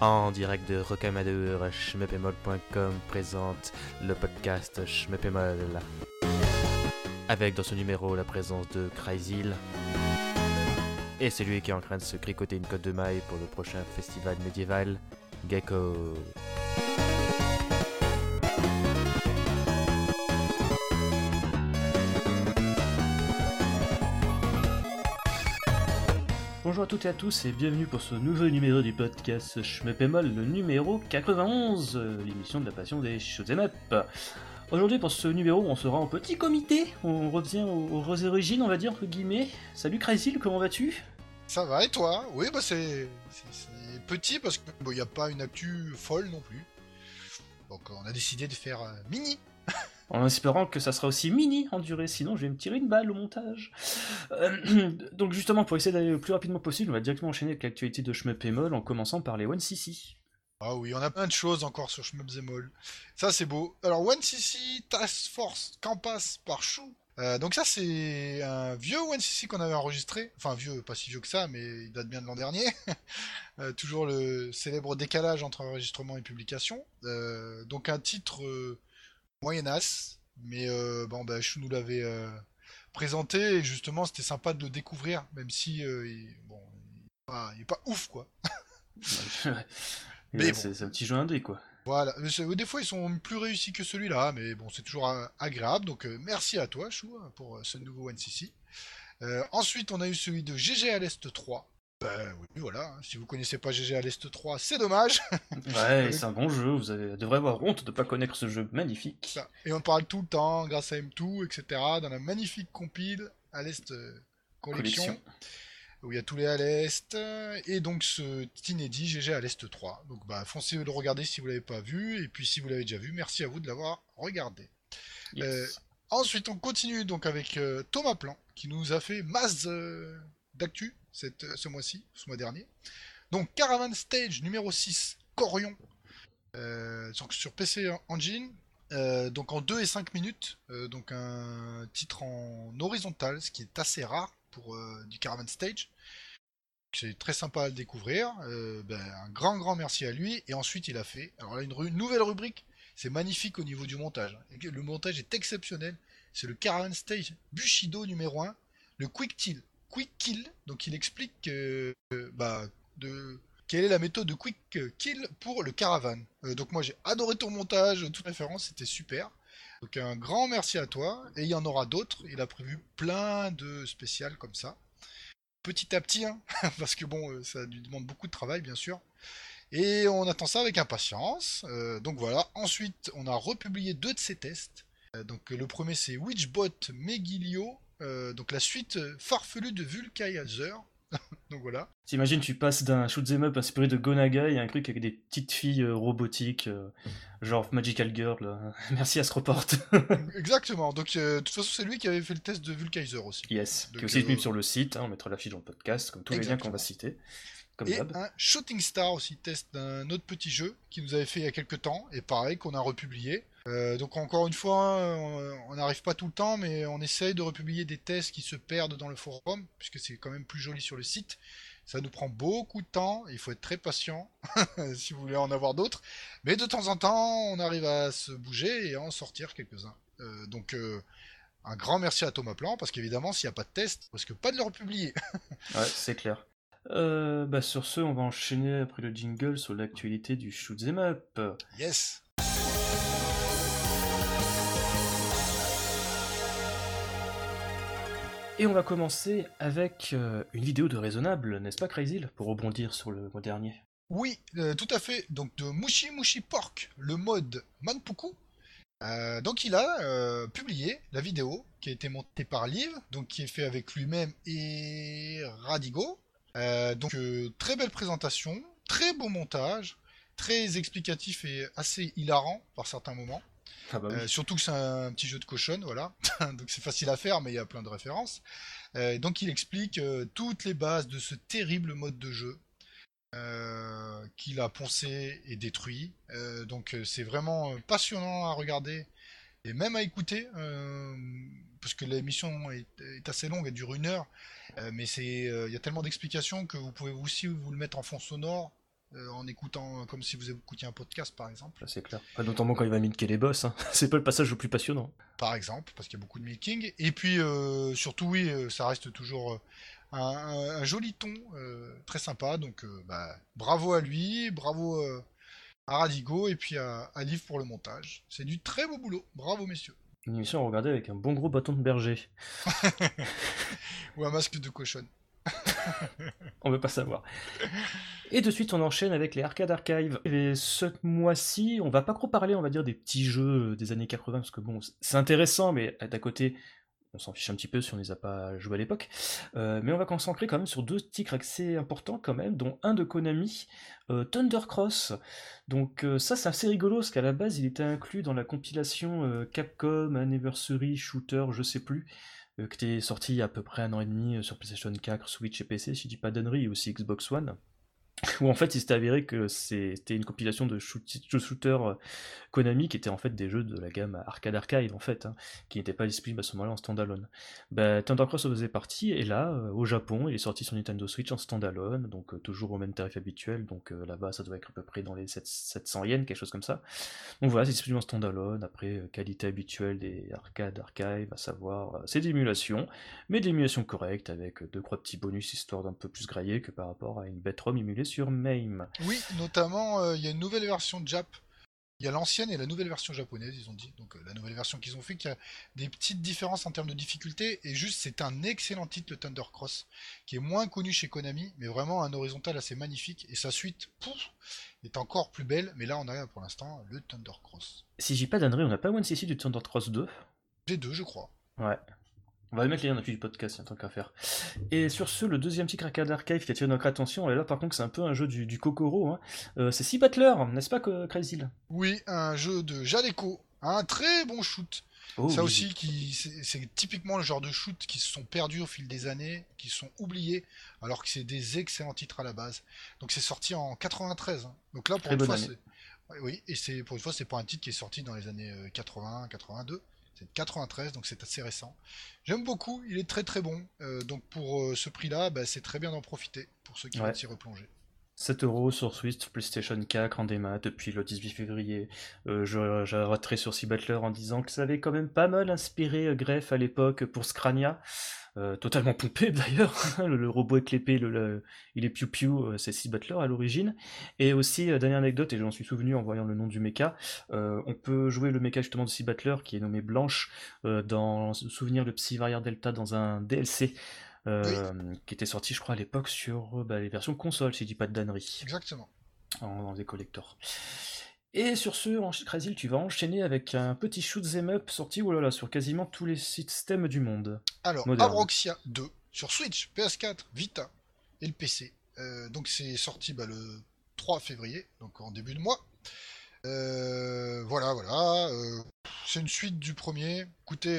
En direct de Rocamadour, schmeppemol.com présente le podcast Schmeppemol. Avec dans ce numéro la présence de Crazyl. Et celui qui est en train de se cricoter une côte de maille pour le prochain festival médiéval, Gecko. Bonjour à toutes et à tous et bienvenue pour ce nouveau numéro du podcast Schmeppemol, le numéro 91, euh, l'émission de la passion des shoot'em up. Aujourd'hui pour ce numéro on sera en petit comité, on revient aux, aux origines on va dire entre guillemets. Salut Crazyl, comment vas-tu? Ça va et toi? Oui, bah c'est petit parce qu'il n'y a pas une actu folle non plus. Donc on a décidé de faire euh, mini. En espérant que ça sera aussi mini en durée, sinon je vais me tirer une balle au montage. Euh, donc justement pour essayer d'aller le plus rapidement possible, on va directement enchaîner avec l'actualité de Schmeppemol en commençant par les 1cc. Ah oui, on a plein de choses encore sur Schmubzemol. Ça c'est beau. Alors One CC Task Force Campass par Chou. Euh, donc ça c'est un vieux One CC qu'on avait enregistré. Enfin vieux, pas si vieux que ça, mais il date bien de l'an dernier. Euh, toujours le célèbre décalage entre enregistrement et publication. Donc un titre moyenasse, mais euh, bon bah Chou nous l'avait euh, présenté et justement c'était sympa de le découvrir, même si euh, il, bon, il est pas- il est pas ouf quoi. Mais bon. c'est un petit jeu indé quoi. Voilà, des fois ils sont plus réussis que celui-là, mais bon, c'est toujours agréable. Donc euh, merci à toi, Chou, hein, pour ce nouveau NCC. Euh, ensuite, on a eu celui de GG à l'Est 3. Ben oui, voilà, hein, si vous connaissez pas GG à l'Est 3, c'est dommage. Ouais, c'est un bon jeu, vous avez, devrez avoir honte de pas connaître ce jeu magnifique. Ça. Et on parle tout le temps, grâce à M2, etc., dans la magnifique compile à l'Est euh, collection, Collection. où il y a tous les à l'Est, et donc ce inédit GG à l'Est 3. Donc bah, foncez le regarder si vous l'avez pas vu, et puis si vous l'avez déjà vu, merci à vous de l'avoir regardé. Yes. Euh, Ensuite, on continue donc avec euh, Thomas Plan, qui nous a fait masse euh, d'actu cette- ce mois-ci, ce mois dernier. Donc, Caravan Stage numéro 6, Corion, euh, sur PC Engine, euh, donc en 2 et 5 minutes, euh, donc un titre en horizontal, ce qui est assez rare pour euh, du Caravan Stage. C'est très sympa à découvrir. Euh, ben, un grand, grand merci à lui. Et ensuite, il a fait alors là, une ru- nouvelle rubrique. C'est magnifique au niveau du montage. Le montage est exceptionnel. C'est le Caravan Stage Bushido numéro 1, le Quick Kill. Quick Kill, donc il explique que, euh, bah, de, quelle est la méthode de Quick Kill pour le Caravan. Euh, donc moi j'ai adoré ton montage, toute référence, c'était super. Donc un grand merci à toi. Et il y en aura d'autres. Il a prévu plein de spéciales comme ça. Petit à petit, hein, parce que bon, euh, ça lui demande beaucoup de travail, bien sûr. Et on attend ça avec impatience. Euh, donc voilà. Ensuite, on a republié deux de ses tests. Donc le premier c'est Witchbot Megilio. Euh, donc la suite euh, farfelue de Vulcanizer. donc voilà. T'imagines, tu passes d'un shoot'em up inspiré de Gonaga et un truc avec des petites filles euh, robotiques, euh, genre Magical Girl. Merci Astroport. Exactement. Donc euh, de toute façon c'est lui qui avait fait le test de Vulcanizer aussi. yes. Qui est aussi disponible sur le site, hein, on mettra l'affiche dans le podcast, comme tous les liens qu'on va citer. Comme Et un Shooting Star aussi, test d'un autre petit jeu qui nous avait fait il y a quelques temps, et pareil qu'on a republié. Euh, donc encore une fois, euh, on n'arrive pas tout le temps, mais on essaye de republier des tests qui se perdent dans le forum, puisque c'est quand même plus joli sur le site. Ça nous prend beaucoup de temps, il faut être très patient si vous voulez en avoir d'autres. Mais de temps en temps, on arrive à se bouger et à en sortir quelques-uns. Euh, donc euh, un grand merci à Thomas Plan, parce qu'évidemment, s'il n'y a pas de test, parce que pas de le republier. Ouais, c'est clair. Euh, bah sur ce, on va enchaîner après le jingle sur l'actualité du shoot'em up. Yes Et on va commencer avec euh, une vidéo de Raisonnable, n'est-ce pas Crazy Pour rebondir sur le mois dernier? Oui, euh, tout à fait. Donc de Mushi Mushi Pork, le mode Manpuku. Euh, donc il a publié la vidéo qui a été montée par Liv, donc qui est fait avec lui-même et Radigo. Donc très belle présentation, très beau montage, très explicatif et assez hilarant par certains moments. Ah bah. Euh, surtout que c'est un petit jeu de cochonne, voilà. donc c'est facile à faire, mais il y a plein de références. Euh, donc il explique euh, toutes les bases de ce terrible mode de jeu qu'il a poncé et détruit. Donc c'est vraiment passionnant à regarder et même à écouter, parce que l'émission est, est assez longue, elle dure une heure. Mais il y a tellement d'explications que vous pouvez aussi vous le mettre en fond sonore euh, en écoutant comme si vous écoutiez un podcast par exemple. C'est clair. Pas notamment quand il va milker les boss, hein. c'est pas le passage le plus passionnant. Par exemple, parce qu'il y a beaucoup de milking. Et puis euh, surtout, oui, euh, ça reste toujours un, un- un joli ton, euh, très sympa. Donc bah, bravo à lui, bravo à Radigo et puis à, à Liv pour le montage. C'est du très beau boulot. Bravo messieurs. Une émission à regarder avec un bon gros bâton de berger. Ou un masque de cochonne. On veut pas savoir. Et de suite, on enchaîne avec les Arcade Archive. Et ce mois-ci, on va pas trop parler, on va dire, des petits jeux des années 80, parce que bon, c'est intéressant, mais d'à côté, on s'en fiche un petit peu si on les a pas joués à l'époque. Euh, mais on va concentrer quand même sur deux titres assez importants quand même, dont un de Konami, euh, Thundercross. Donc euh, ça, c'est assez rigolo, parce qu'à la base, il était inclus dans la compilation euh, Capcom Anniversary Shooter, je sais plus, qui était sorti il y a à peu près un an et demi euh, sur PlayStation 4, Switch et PC, si je dis pas d'annerie, et aussi Xbox One. Où en fait il s'était avéré que c'était une compilation de shooters euh, Konami qui étaient en fait des jeux de la gamme Arcade Archive en fait, hein, qui n'étaient pas disponibles à ce moment-là en standalone. Bah, Thundercross en faisait partie et là euh, au Japon il est sorti sur Nintendo Switch en standalone, donc euh, toujours au même tarif habituel, donc là-bas ça doit être à peu près dans les 7- 700 yens, quelque chose comme ça. Donc voilà, c'est disponible en standalone, après qualité habituelle des Arcade Archive, à savoir c'est d'émulation, mais d'émulation correcte avec deux trois petits bonus histoire d'un peu plus graillé que par rapport à une bête ROM émulée sur MAME. Oui, notamment, euh, il y a une nouvelle version de Jap. Il y a l'ancienne et la nouvelle version japonaise, ils ont dit. Donc euh, la nouvelle version qu'ils ont fait, qui a des petites différences en termes de difficulté. Et juste, c'est un excellent titre, le Thundercross, qui est moins connu chez Konami, mais vraiment un horizontal assez magnifique. Et sa suite, pouf, est encore plus belle. Mais là, on a pour l'instant le Thundercross. Si j'ai pas d'annerie, on n'a pas One CC du Thundercross 2 J'ai deux, je crois. Ouais. On va mettre les liens dans fiche du podcast, il y a tant qu'à faire. Et sur ce, le deuxième titre Arcade Archive qui attire notre attention, et là par contre c'est un peu un jeu du, du Kokoro, hein. Euh, c'est Sea Battler, n'est-ce pas que Crazy Oui, un jeu de Jaleco, un très bon shoot. oh, ça oui. aussi, qui, c'est typiquement le genre de shoot qui se sont perdus au fil des années, qui sont oubliés, alors que c'est des excellents titres à la base. Donc c'est sorti en 93. hein. Donc là, pour Très une fois, Oui, et c'est pour une fois, c'est pas un titre qui est sorti dans les années euh, 80, 82. C'est de 93, donc c'est assez récent. J'aime beaucoup, il est très très bon. Euh, donc pour euh, ce prix-là, bah, c'est très bien d'en profiter pour ceux qui Ouais. veulent s'y replonger. 7 euros sur Switch, PlayStation 4 en depuis le 18 février. Euh, je, sur Sea Battler en disant que ça avait quand même pas mal inspiré euh, Greff à l'époque pour Scrania. Euh, totalement pompé d'ailleurs, le, robot avec l'épée, le, il est piou piou, euh, c'est Sea Battler à l'origine. Et aussi, dernière anecdote, et j'en suis souvenu en voyant le nom du mecha, on peut jouer le mecha justement de Sea Battler qui est nommé Blanche dans Souvenir de Psy Warrior Delta dans un DLC. Euh, qui était sorti je crois à l'époque sur euh, bah, les versions console si je dis pas de dannerie Exactement. en, dans des collectors. Et sur ce, en Crazy, tu vas enchaîner avec un petit shoot 'em up sorti oh là là, sur quasiment tous les systèmes du monde. Alors, Moderne. Abroxia 2 sur Switch, PS4, Vita et le PC. Euh, donc c'est sorti bah, le 3 février, donc en début de mois. Euh, voilà, voilà. euh, c'est une suite du premier. Écoutez,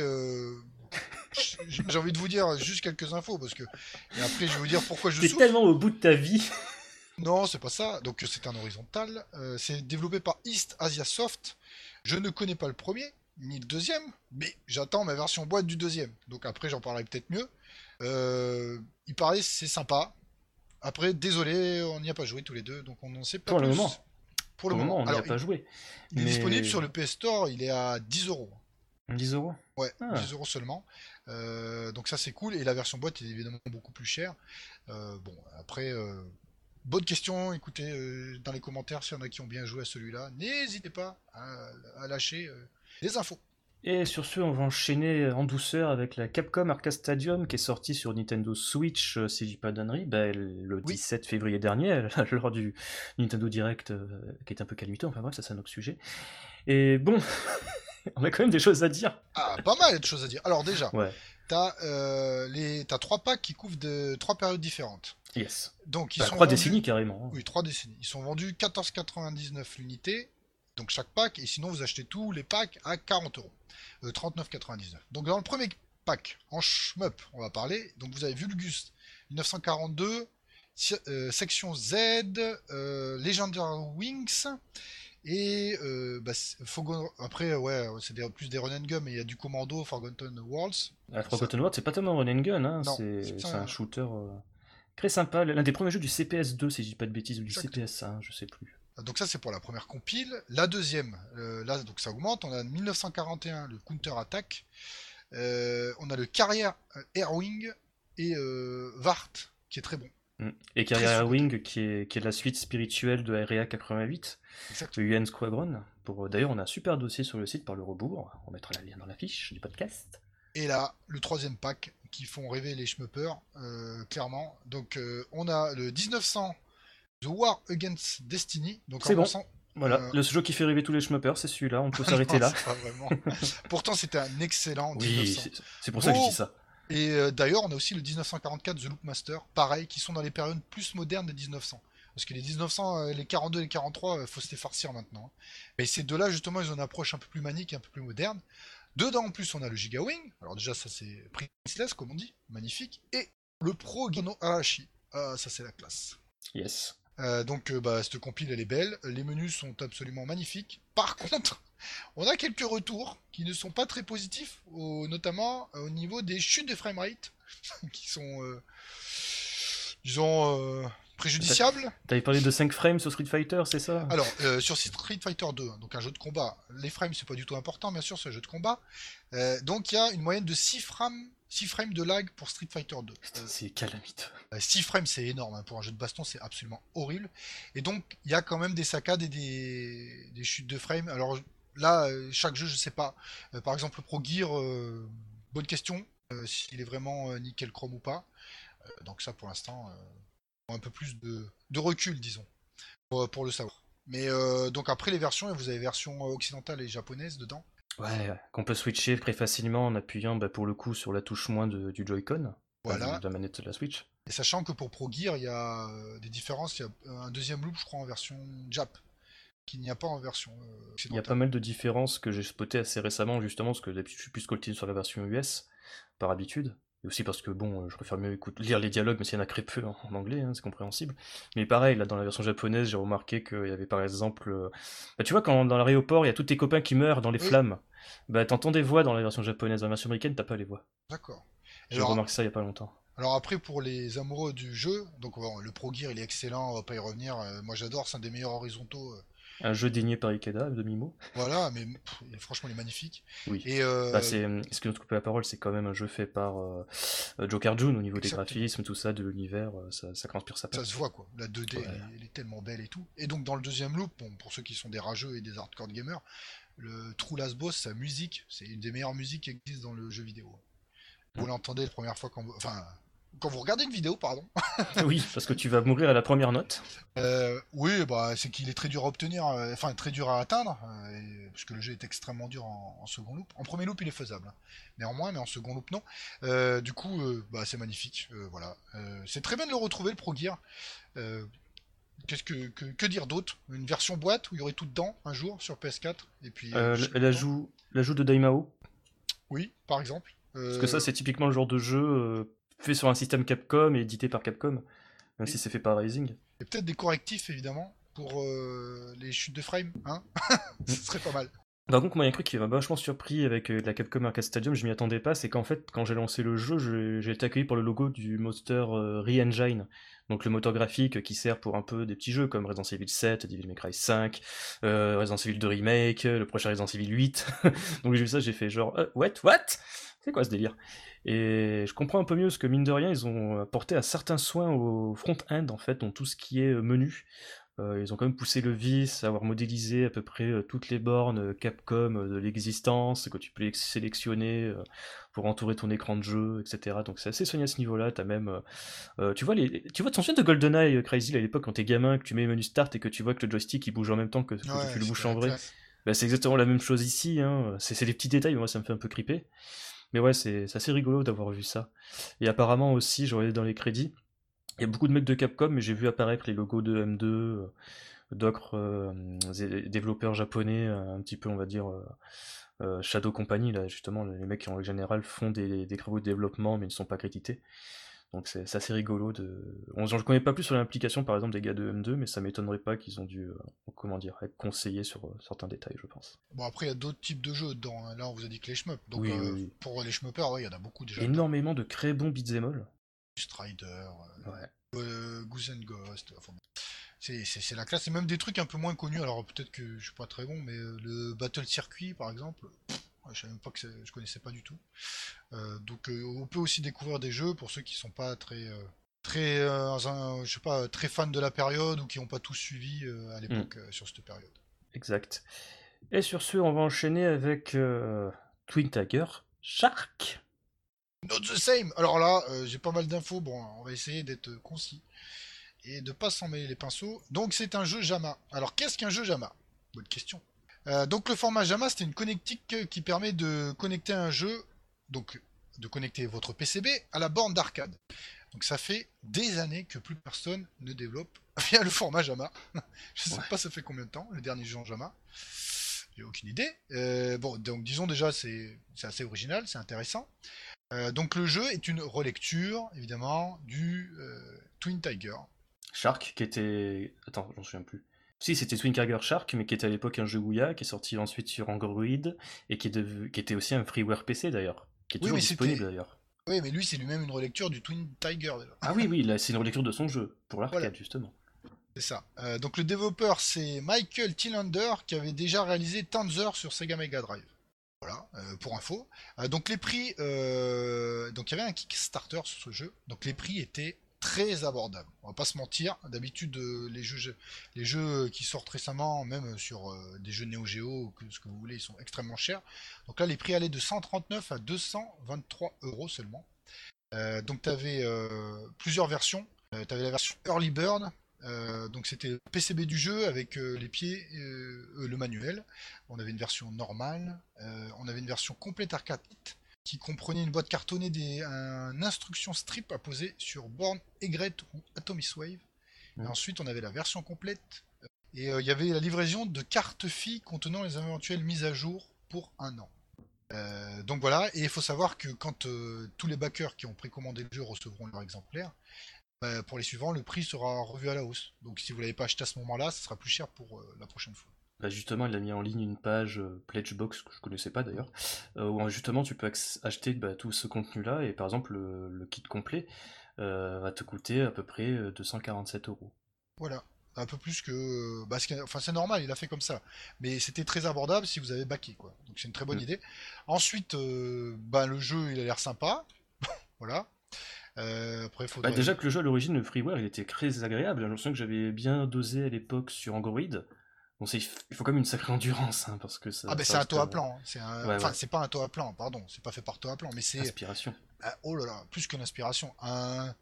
j'ai envie de vous dire juste quelques infos parce que et après je vais vous dire pourquoi je souffre. tellement au bout de ta vie. Non, c'est pas ça. Donc c'est un horizontal. Euh, c'est développé par East Asia Soft. Je ne connais pas le premier ni le deuxième, mais j'attends ma version boîte du deuxième. Donc après j'en parlerai peut-être mieux. Euh, il paraît c'est sympa. Après, désolé, on n'y a pas joué tous les deux, donc on n'en sait pas Pour le plus. moment. Pour Pour le moment, on n'y a pas joué. il est disponible sur le PS Store, il est à 10 euros. 10 euros? Ouais, Ah. 10 euros seulement. Euh, donc ça c'est cool. Et la version boîte est évidemment beaucoup plus chère. Euh, bon, après, euh, bonne question. Écoutez euh, dans les commentaires s'il y en a qui ont bien joué à celui-là. N'hésitez pas à, à lâcher euh, des infos. Et sur ce, on va enchaîner en douceur avec la Capcom Arcade Stadium qui est sortie sur Nintendo Switch, euh, si je dis pas d'annerie, bah, le Oui. 17 février dernier, lors du Nintendo Direct qui est un peu calamiteux, enfin bref, ça c'est un autre sujet. Et bon, on a quand même des choses à dire. Ah, pas mal de choses à dire. Alors déjà, Ouais, t'as euh, les, t'as trois packs qui couvrent de trois périodes différentes. yes. Donc ils Bah, sont trois vendus- décennies carrément. hein. Oui, trois décennies. Ils sont vendus 14,99 l'unité, donc chaque pack, et sinon vous achetez tous les packs à 40 euros, Euh, 39,99. Donc dans le premier pack, en shmup, on va parler, donc vous avez Vulgus 1942, si- euh, section Z, euh, Legendary Wings, et euh, bah, après, ouais, c'est des- plus des run and gun, mais il y a du Commando, Forgotten Worlds. La Forgotten World, c'est pas tellement run and gun, hein, c'est un- un shooter. euh, Très sympa, l'un des premiers jeux du CPS 2, si je dis pas de bêtises, ou du CPS 1, je sais plus. Donc ça c'est pour la première compile. La deuxième, euh, là donc ça augmente. On a 1941 le Counter Attack. Euh, on a le Carrière euh, Airwing et Vart qui est très bon. Mm. Et Carrière Airwing qui est, qui est la suite spirituelle de Area 88, le UN Squadron. Pour d'ailleurs on a un super dossier sur le site par le rebours. On mettra le lien dans la fiche du podcast. Et là le troisième pack qui font rêver les schmuppers clairement. Donc on a le 1900 The War Against Destiny. Donc c'est bon. Voilà, euh, le jeu qui fait rêver tous les schmuppers, c'est celui-là, on peut s'arrêter là. Pourtant, c'était un excellent oui, c'est pour ça que je dis ça. Et euh, d'ailleurs, on a aussi le 1944 The Loopmaster, pareil, qui sont dans les périodes plus modernes des 1900. Parce que les 1900, euh, les 42 et les 43, faut se les farcir maintenant. Hein. Mais ces deux-là, justement, ils ont une approche un peu plus manique, un peu plus moderne. Dedans, en plus, on a le Giga Wing. Alors déjà, ça c'est priceless, comme on dit, magnifique. Et le Pro Gino Arashi. Ah, ça c'est la classe. Yes. Euh, donc euh, bah, cette compile elle est belle, les menus sont absolument magnifiques. Par contre, on a quelques retours qui ne sont pas très positifs, notamment euh, au niveau des chutes de framerate, qui sont, disons, préjudiciables. T'avais parlé de 5 frames sur Street Fighter, c'est ça? Alors, sur Street Fighter 2, hein, donc un jeu de combat, les frames c'est pas du tout important, bien sûr, c'est un jeu de combat. donc il y a une moyenne de 6 frames 6 frames de lag pour Street Fighter 2. C'est calamite. 6 euh, frames, c'est énorme. Hein. Pour un jeu de baston, c'est absolument horrible. Et donc, il y a quand même des saccades et des, chutes de frames. Alors là, euh, chaque jeu, je sais pas. Euh, par exemple, Pro Gear, bonne question. S'il est vraiment nickel chrome ou pas. donc ça, pour l'instant, un peu plus de, recul, disons, pour, le savoir. Mais donc après les versions, vous avez version occidentale et japonaise dedans. Ouais, qu'on peut switcher très facilement en appuyant bah, pour le coup sur la touche moins du Joy-Con, voilà. de la manette de la Switch. Et sachant que pour Pro Gear, il y a euh, des différences, il y a un deuxième loop, je crois, en version Jap, qu'il n'y a pas en version euh, Il y a pas mal de différences que j'ai spoté assez récemment, justement, parce que d'habitude je suis plus scolté sur la version US, par habitude. Et aussi parce que bon, je préfère mieux écouter, lire les dialogues, mais s'il y en a très peu en, anglais, hein, c'est compréhensible. Mais pareil, là dans la version japonaise, j'ai remarqué qu'il y avait par exemple. Euh, bah, tu vois, quand dans l'aéroport, il y a tous tes copains qui meurent dans les flammes, bah t'entends des voix dans la version japonaise, dans la version américaine, t'as pas les voix. D'accord. J'ai remarqué ça il y a pas longtemps. Alors après, pour les amoureux du jeu, donc le Pro Gear il est excellent, on va pas y revenir. Euh, moi j'adore, c'est un des meilleurs horizontaux euh, un jeu dénié par Ikeda de Mimo. Voilà, mais franchement, il est magnifique. Oui. Et euh... bah, c'est, ce que nous couper la parole, c'est quand même un jeu fait par euh, Joker June au niveau des graphismes, tout ça, de l'univers, euh, ça, ça transpire sa Ça se voit quoi. La 2D, elle, est tellement belle et tout. Et donc dans le deuxième loop, bon, pour ceux qui sont des rageux et des hardcore gamers, le True Last Boss, sa musique, c'est une des meilleures musiques qui existent dans le jeu vidéo. Vous mm. l'entendez la première fois quand vous... Enfin, quand vous regardez une vidéo, pardon. oui, parce que tu vas mourir à la première note. Euh, oui, bah, c'est qu'il est très dur à obtenir, euh, enfin très dur à atteindre, euh, parce que le jeu est extrêmement dur en, second loop. En premier loop, il est faisable, hein. néanmoins, mais en second loop, non. du coup, bah, c'est magnifique, voilà. c'est très bien de le retrouver, le Pro Gear. Qu'est-ce que, que, dire d'autre? Une version boîte où il y aurait tout dedans un jour sur PS4 et puis l'ajout l'ajout de Daimao. Oui, par exemple. Parce que ça, c'est typiquement le genre de jeu fait sur un système Capcom et édité par Capcom, même si c'est fait par Rising. Et peut-être des correctifs évidemment pour euh, les chutes de frame, hein Ce serait pas mal. Par contre, moi, il y a un truc qui m'a vachement surpris avec euh, la Capcom Arcade Stadium, je m'y attendais pas, c'est qu'en fait, quand j'ai lancé le jeu, j'ai été accueilli par le logo du moteur euh, Re-Engine, donc le moteur graphique qui sert pour un peu des petits jeux comme Resident Evil 7, Devil May Cry 5, Resident Evil 2 Remake, le prochain Resident Evil 8. donc j'ai vu ça, j'ai fait genre, what, what? C'est quoi ce délire? Et je comprends un peu mieux ce que, mine de rien, ils ont apporté à certains soins au front-end, en fait, dans tout ce qui est menu. Euh, ils ont quand même poussé le vice, avoir modélisé à peu près toutes les bornes Capcom de l'existence, que tu peux sélectionner pour entourer ton écran de jeu, etc. Donc c'est assez soigné à ce niveau-là. As même, tu vois, les, tu vois, ton de GoldenEye Crazy à l'époque quand t'es gamin, que tu mets le menu start et que tu vois que le joystick il bouge en même temps que, tu le bouges en vrai? Bah, c'est exactement la même chose ici. Hein. C'est des petits détails, mais moi ça me fait un peu criper. Mais ouais, c'est assez rigolo d'avoir vu ça. Et apparemment aussi, je regardais dans les crédits, il y a beaucoup de mecs de Capcom, mais j'ai vu apparaître les logos de M2, euh, d'autres euh, développeurs japonais, euh, un petit peu, on va dire, Shadow Company, là, justement, les mecs qui en général font des, des travaux de développement, mais ne sont pas crédités. Donc c'est assez rigolo de. On, je ne connais pas plus sur l'implication par exemple des gars de M2, mais ça m'étonnerait pas qu'ils ont dû, euh, comment dire, être conseillés sur euh, certains détails, je pense. Bon après il y a d'autres types de jeux dedans. Hein. Là on vous a dit que les shmups. Donc euh, pour les shmuppers, il y en a beaucoup déjà. Énormément de très bons beat'em all. Strider. Ouais. euh, Goose and Ghost. Enfin, c'est- la classe. C'est même des trucs un peu moins connus. Alors peut-être que je suis pas très bon, mais le Battle Circuit par exemple, pff, je savais même pas que je connaissais pas du tout. Euh, donc euh, on peut aussi découvrir des jeux pour ceux qui sont pas très euh, très un- je sais pas très fans de la période ou qui n'ont pas tous suivi à l'époque euh, sur cette période. Exact. Et sur ce, on va enchaîner avec Twin Tiger Shark. Not the same. Alors là, j'ai pas mal d'infos. Bon, on va essayer d'être concis et de pas s'en mêler les pinceaux. Donc c'est un jeu JAMA. Alors qu'est-ce qu'un jeu JAMA? Bonne question. Euh, donc le format JAMA, c'est une connectique qui permet de connecter un jeu, donc de connecter votre PCB à la borne d'arcade. Donc ça fait des années que plus personne ne développe via le format JAMA. Je sais Ouais. pas ça fait combien de temps le dernier jeu en JAMA. J'ai aucune idée. Euh, bon, donc disons déjà c'est assez original, c'est intéressant. Euh, donc le jeu est une relecture, évidemment, du Twin Tiger. Shark qui était. Attends, j'en souviens plus. Si, c'était Twin Tiger Shark, mais qui était à l'époque un jeu Ouya, qui est sorti ensuite sur Android, et qui, est dev- qui était aussi un freeware PC d'ailleurs, qui est Oui, toujours mais disponible d'ailleurs. Oui, mais lui c'est lui-même une relecture du Twin Tiger. Ah oui, oui, là c'est une relecture de son jeu, pour l'arcade Voilà. justement. C'est ça. Euh, donc le développeur c'est Michael Tillander qui avait déjà réalisé Tanzer sur Sega Mega Drive. Voilà, euh, pour info. Euh, donc les prix, euh, donc il y avait un Kickstarter sur ce jeu. Donc les prix étaient très abordables. On va pas se mentir. D'habitude euh, les jeux, les jeux qui sortent récemment, même sur euh, des jeux Neo Geo ce que vous voulez, ils sont extrêmement chers. Donc là les prix allaient de 139 à 223 euros seulement. Euh, donc tu avais plusieurs versions. tu avais la version Early euh, donc c'était le PCB du jeu avec euh, les pieds, euh, euh, le manuel. On avait une version normale, euh, on avait une version complète arcade qui comprenait une boîte cartonnée des un instruction strip à poser sur borne Egret ou Atomic Wave. Et ensuite on avait la version complète et euh, il y avait la livraison de cartes filles contenant les éventuelles mises à jour pour un an. Euh, donc voilà, et il faut savoir que quand euh, tous les backers qui ont précommandé le jeu recevront leur exemplaire, bah, pour les suivants, le prix sera revu à la hausse. Donc si vous l'avez pas acheté à ce moment-là, ça sera plus cher pour la prochaine fois. Bah, justement, il a mis en ligne une page euh, Pledgebox que je connaissais pas d'ailleurs, euh, où justement tu peux acheter bah, tout ce contenu-là, et par exemple le, le kit complet euh, va te coûter à peu près euh, 247 euros. Voilà. Un peu plus que. Bah, ce enfin, c'est normal, il a fait comme ça. Mais c'était très abordable si vous avez backé, quoi. Donc c'est une très bonne Mm. idée. Ensuite, bah, le jeu, il a l'air sympa. voilà. Euh, après, Bah, faudrait. déjà que le jeu à l'origine, le freeware, il était très agréable. J'ai l'impression que j'avais bien dosé à l'époque sur Android. Bon, il faut quand même une sacrée endurance, hein, parce que ça. Ah, ben c'est un taux à euh, plan. hein. C'est un... Ouais, Enfin, ouais. c'est pas un taux à plan, pardon. C'est pas fait par taux à plan, mais c'est. Inspiration. Ah, oh là là, plus qu'une inspiration. Un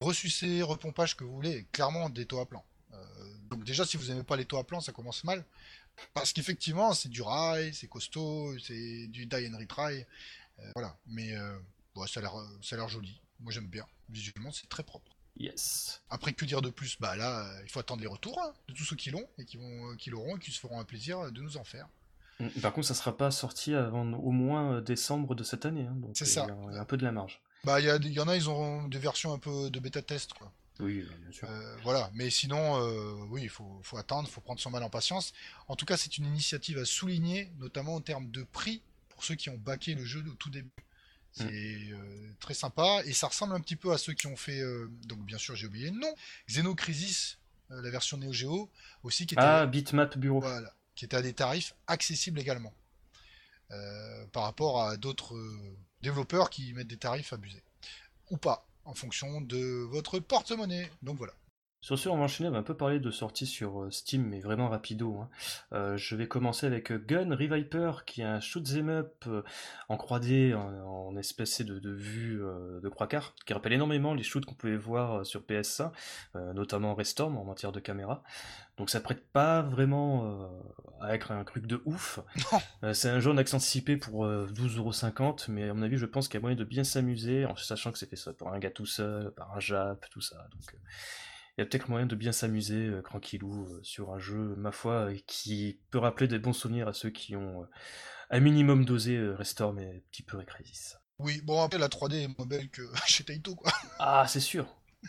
ressucé, repompage que vous voulez, clairement des taux à plan. Euh, donc déjà, si vous n'aimez pas les taux à plan, ça commence mal. Parce qu'effectivement, c'est du rail, c'est costaud, c'est du die and retry. Euh, voilà, mais euh, bon, ça a l'air joli. Moi j'aime bien. Visuellement, c'est très propre. Yes. Après, que dire de plus? Bah là, euh, il faut attendre les retours hein, de tous ceux qui l'ont et qui vont, euh, qui l'auront et qui se feront un plaisir de nous en faire. Mm, Par contre, ça sera pas sorti avant au moins euh, décembre de cette année. hein, donc C'est euh, ça. Il y a- il y, a un peu de la marge. Bah, il y, y en a, ils auront des versions un peu de bêta test, quoi. Oui, euh, bien sûr. Euh, voilà, mais sinon, euh, oui, il faut, faut attendre, il faut prendre son mal en patience. En tout cas, c'est une initiative à souligner, notamment en termes de prix, pour ceux qui ont baqué le jeu au tout début. C'est euh, très sympa, et ça ressemble un petit peu à ceux qui ont fait, euh, donc bien sûr j'ai oublié le nom, Xenocrisis, euh, la version Neo Geo, aussi qui était, Ah, Bitmap Bureau. voilà, qui était à des tarifs accessibles également, euh, par rapport à d'autres développeurs qui mettent des tarifs abusés. Ou pas, en fonction de votre porte-monnaie. Donc voilà. Sur ce, on va enchaîner, on va un peu parler de sorties sur euh, Steam, mais vraiment rapido. hein. Euh, je vais commencer avec euh, Gun Reviper, qui est un shoot 'em up en 3D, en, en espèce de, de vue de quarts, qui rappelle énormément les shoots qu'on pouvait voir sur PS1, euh, notamment Restorm en matière de caméra. Donc ça prête pas vraiment euh, à être un truc de ouf. C'est un jeu en accent anticipé pour euh, 12,50€, mais à mon avis, je pense qu'il y a moyen de bien s'amuser, en sachant que c'est fait ça par un gars tout seul, par un Jap, tout ça. Donc, il y a peut-être moyen de bien s'amuser euh, tranquillou euh, sur un jeu, ma foi, euh, qui peut rappeler des bons souvenirs à ceux qui ont euh, un minimum dosé Restorm et un petit peu Recrisis. Oui, bon après la 3D est moins belle que chez Taito quoi. Ah, c'est sûr.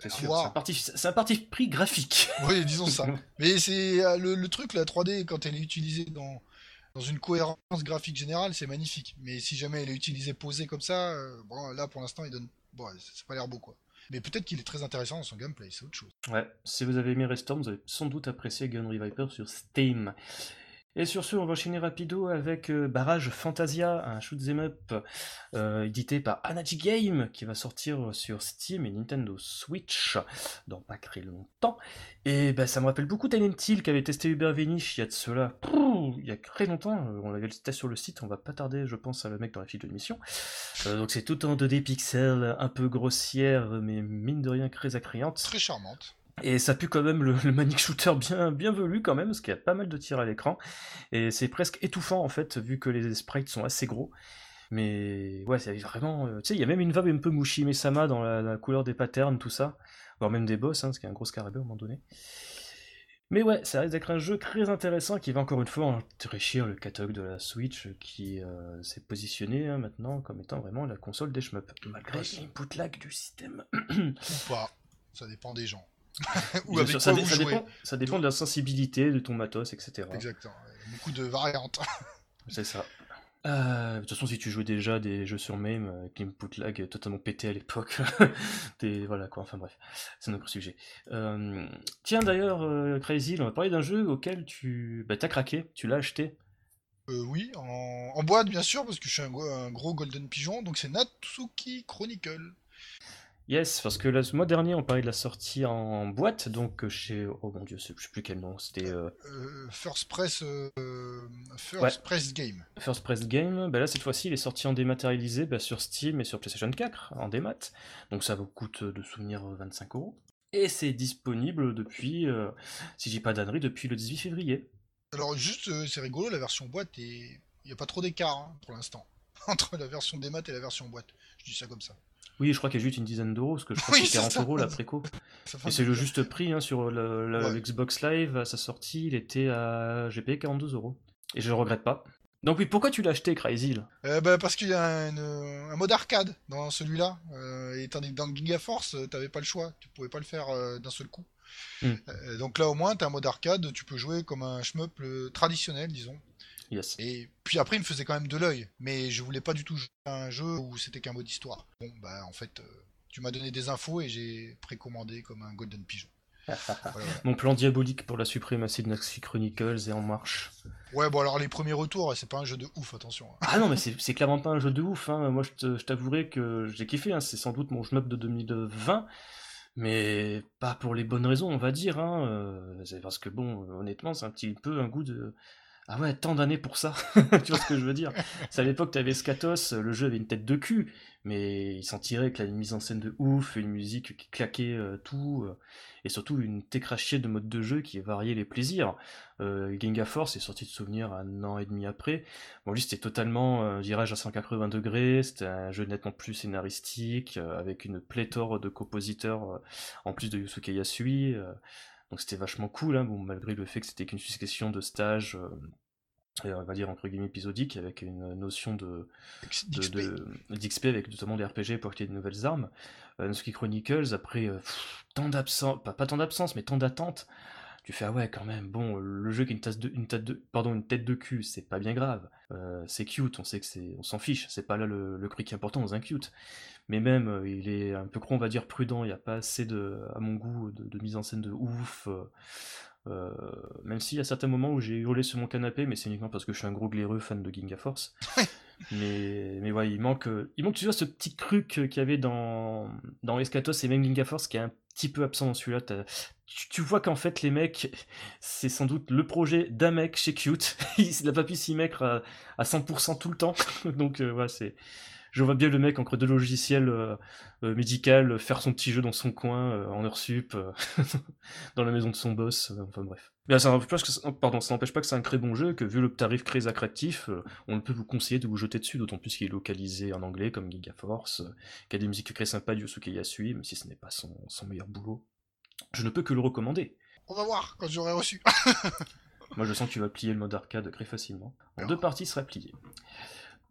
C'est sûr. C'est un, parti, c'est un parti pris graphique. Oui, disons ça. Mais c'est le, le truc la 3D quand elle est utilisée dans dans une cohérence graphique générale, c'est magnifique. Mais si jamais elle est utilisée posée comme ça, bon là pour l'instant il donne bon, c'est pas l'air beau quoi. Mais peut-être qu'il est très intéressant dans son gameplay, c'est autre chose. Ouais, si vous avez aimé Restorm, vous avez sans doute apprécié Gun Reviper sur Steam. Et sur ce, on va enchaîner rapido avec euh, Barrage Fantasia, un shoot'em up euh, édité par Anaji Game, qui va sortir sur Steam et Nintendo Switch dans pas très longtemps. Et bah, ça me rappelle beaucoup Silent Hill qui avait testé Uber Venice il y a de cela, il y a très longtemps. euh, On l'avait testé sur le site, on va pas tarder, je pense, à le mettre dans la fiche de l'émission. Euh, donc c'est tout en 2D pixels, un peu grossière, mais mine de rien très attrayante. Très charmante. Et ça pue quand même le, le manic shooter bien, bien velu quand même, parce qu'il y a pas mal de tirs à l'écran. Et c'est presque étouffant en fait, vu que les sprites sont assez gros. Mais ouais, c'est vraiment. euh, tu sais, il y a même une vibe un peu Mushi Mesama dans la, la couleur des patterns, tout ça. Voire même des boss, hein, parce qu'il y a un gros scarabée à un moment donné. Mais ouais, ça risque d'être un jeu très intéressant qui va encore une fois enrichir le catalogue de la Switch qui euh, s'est positionné hein, maintenant comme étant vraiment la console des shmups. Malgré l'input lag du système. Ou pas. Ça dépend des gens. Ou avec sûr, quoi ça, vous ça jouez. dépend, ça dépend de la sensibilité de ton matos, etc. Exactement. Il y a beaucoup de variantes. C'est ça. Euh, de toute façon, si tu jouais déjà des jeux sur MAME avec l'input lag totalement pété à l'époque, voilà quoi, enfin bref, c'est un sujet. Euh, tiens d'ailleurs, euh, Crazy, on va parler d'un jeu auquel tu bah, t'as craqué, tu l'as acheté. Euh, oui, en... boîte bien sûr, parce que je suis un un gros Golden Pigeon, donc c'est Natsuki Chronicle. Yes, parce que le mois dernier, on parlait de la sortie en boîte, donc chez. Oh mon dieu, je sais plus quel nom, c'était. euh, Euh, First Press euh, First Ouais. Press Game. First Press Game, bah là cette fois-ci il est sorti en dématérialisé bah, sur Steam et sur PlayStation 4 en démat, donc ça vous coûte euh, de souvenir euh, 25 euros. Et c'est disponible depuis, euh, si j'ai pas d'annerie, depuis le 18 février. Alors juste, euh, c'est rigolo, la version boîte, et il n'y a pas trop d'écart hein, pour l'instant. Entre la version démat et la version boîte. Je dis ça comme ça. Oui, je crois qu'il y a juste une dizaine d'euros, parce que je crois Oui, que c'est c'est 40 ça. euros la préco. Et c'est le juste prix hein, sur le, Ouais. Xbox Live à sa sortie, il était à. J'ai payé 42 euros. Et je le regrette pas. Donc oui, pourquoi tu l'as acheté, Crazy Euh, bah, parce qu'il y a une- un mode arcade dans celui-là. Euh, et tandis que dans Giga Force, euh, t'avais pas le choix. Tu pouvais pas le faire euh, d'un seul coup. Hmm. Donc là, au moins, t'as un mode arcade. Tu peux jouer comme un shmup traditionnel, disons. Yes. Et puis après, il me faisait quand même de l'œil. Mais je voulais pas du tout jouer à un jeu où c'était qu'un mode histoire. Bon, bah, en fait, euh, tu m'as donné des infos et j'ai précommandé comme un Golden Pigeon. Voilà. Mon plan diabolique pour la suprématie de Naxi Chronicles est en marche. Ouais, bon, alors les premiers retours, c'est pas un jeu de ouf, attention. hein. Ah non, mais c'est clairement pas un jeu de ouf. Hein. Moi, je t'avouerai que j'ai kiffé. Hein. C'est sans doute mon shmup de 2020. Mais pas pour les bonnes raisons, on va dire. Hein. euh, parce que, bon, honnêtement, c'est un petit peu un goût de. Ah ouais, tant d'années pour ça. tu vois ce que je veux dire? C'est à l'époque, t'avais Skatos, le jeu avait une tête de cul, mais il s'en tirait avec la mise en scène de ouf, une musique qui claquait euh, tout, euh, et surtout une técrachier de mode de jeu qui variait les plaisirs. Euh, Force est sorti de souvenir un an et demi après. Bon, lui, c'était totalement virage à 180 degrés, c'était un jeu nettement plus scénaristique, euh, avec une pléthore de compositeurs, euh, en plus de Yusuke Yasui. Euh, donc c'était vachement cool, hein, bon, malgré le fait que c'était qu'une succession de stages, euh, et on va dire entre guillemets épisodiques, avec une notion de, de- XP. de- d'XP avec notamment des RPG pour acheter de nouvelles armes. Euh, Chronicles, après euh, pff, tant d'absence, pas, pas tant d'absence, mais tant d'attente, tu fais ah ouais quand même, bon, le jeu qui a une, tasse de, une, tête de, pardon, une tête de cul, c'est pas bien grave. Euh, c'est cute, on sait que c'est, on s'en fiche, c'est pas là le, le truc important dans un cute. Mais même, euh, il est un peu on va dire prudent, il n'y a pas assez de, à mon goût, de, de mise en scène de ouf. euh, même s'il y a certains moments où j'ai hurlé sur mon canapé, mais c'est uniquement parce que je suis un gros glaireux fan de Ginga Force. mais, mais ouais, il manque, il manque, tu vois, ce petit truc qu'il y avait dans, dans Escatos et même Ginga Force qui est un petit peu absent dans celui-là. Tu, tu vois qu'en fait, les mecs, c'est sans doute le projet d'un mec chez Cute. il n'a pas pu s'y mettre à, à 100% tout le temps. Donc, euh, ouais, c'est. Je vois bien le mec entre deux logiciels euh, euh, médical faire son petit jeu dans son coin euh, en heure sup euh, dans la maison de son boss. euh, enfin bref. Mais ça n'empêche pas que ça- pardon, ça n'empêche pas que c'est un très bon jeu, que vu le tarif très attractif, euh, on peut vous conseiller de vous jeter dessus, d'autant plus qu'il est localisé en anglais comme Gigaforce, euh, qu'il y a des musiques très sympas Yosuke Yasui, même si ce n'est pas son, son meilleur boulot. Je ne peux que le recommander. On va voir quand j'aurai reçu. Moi, je sens que tu vas plier le mode arcade très facilement. En Alors. deux parties sera plié.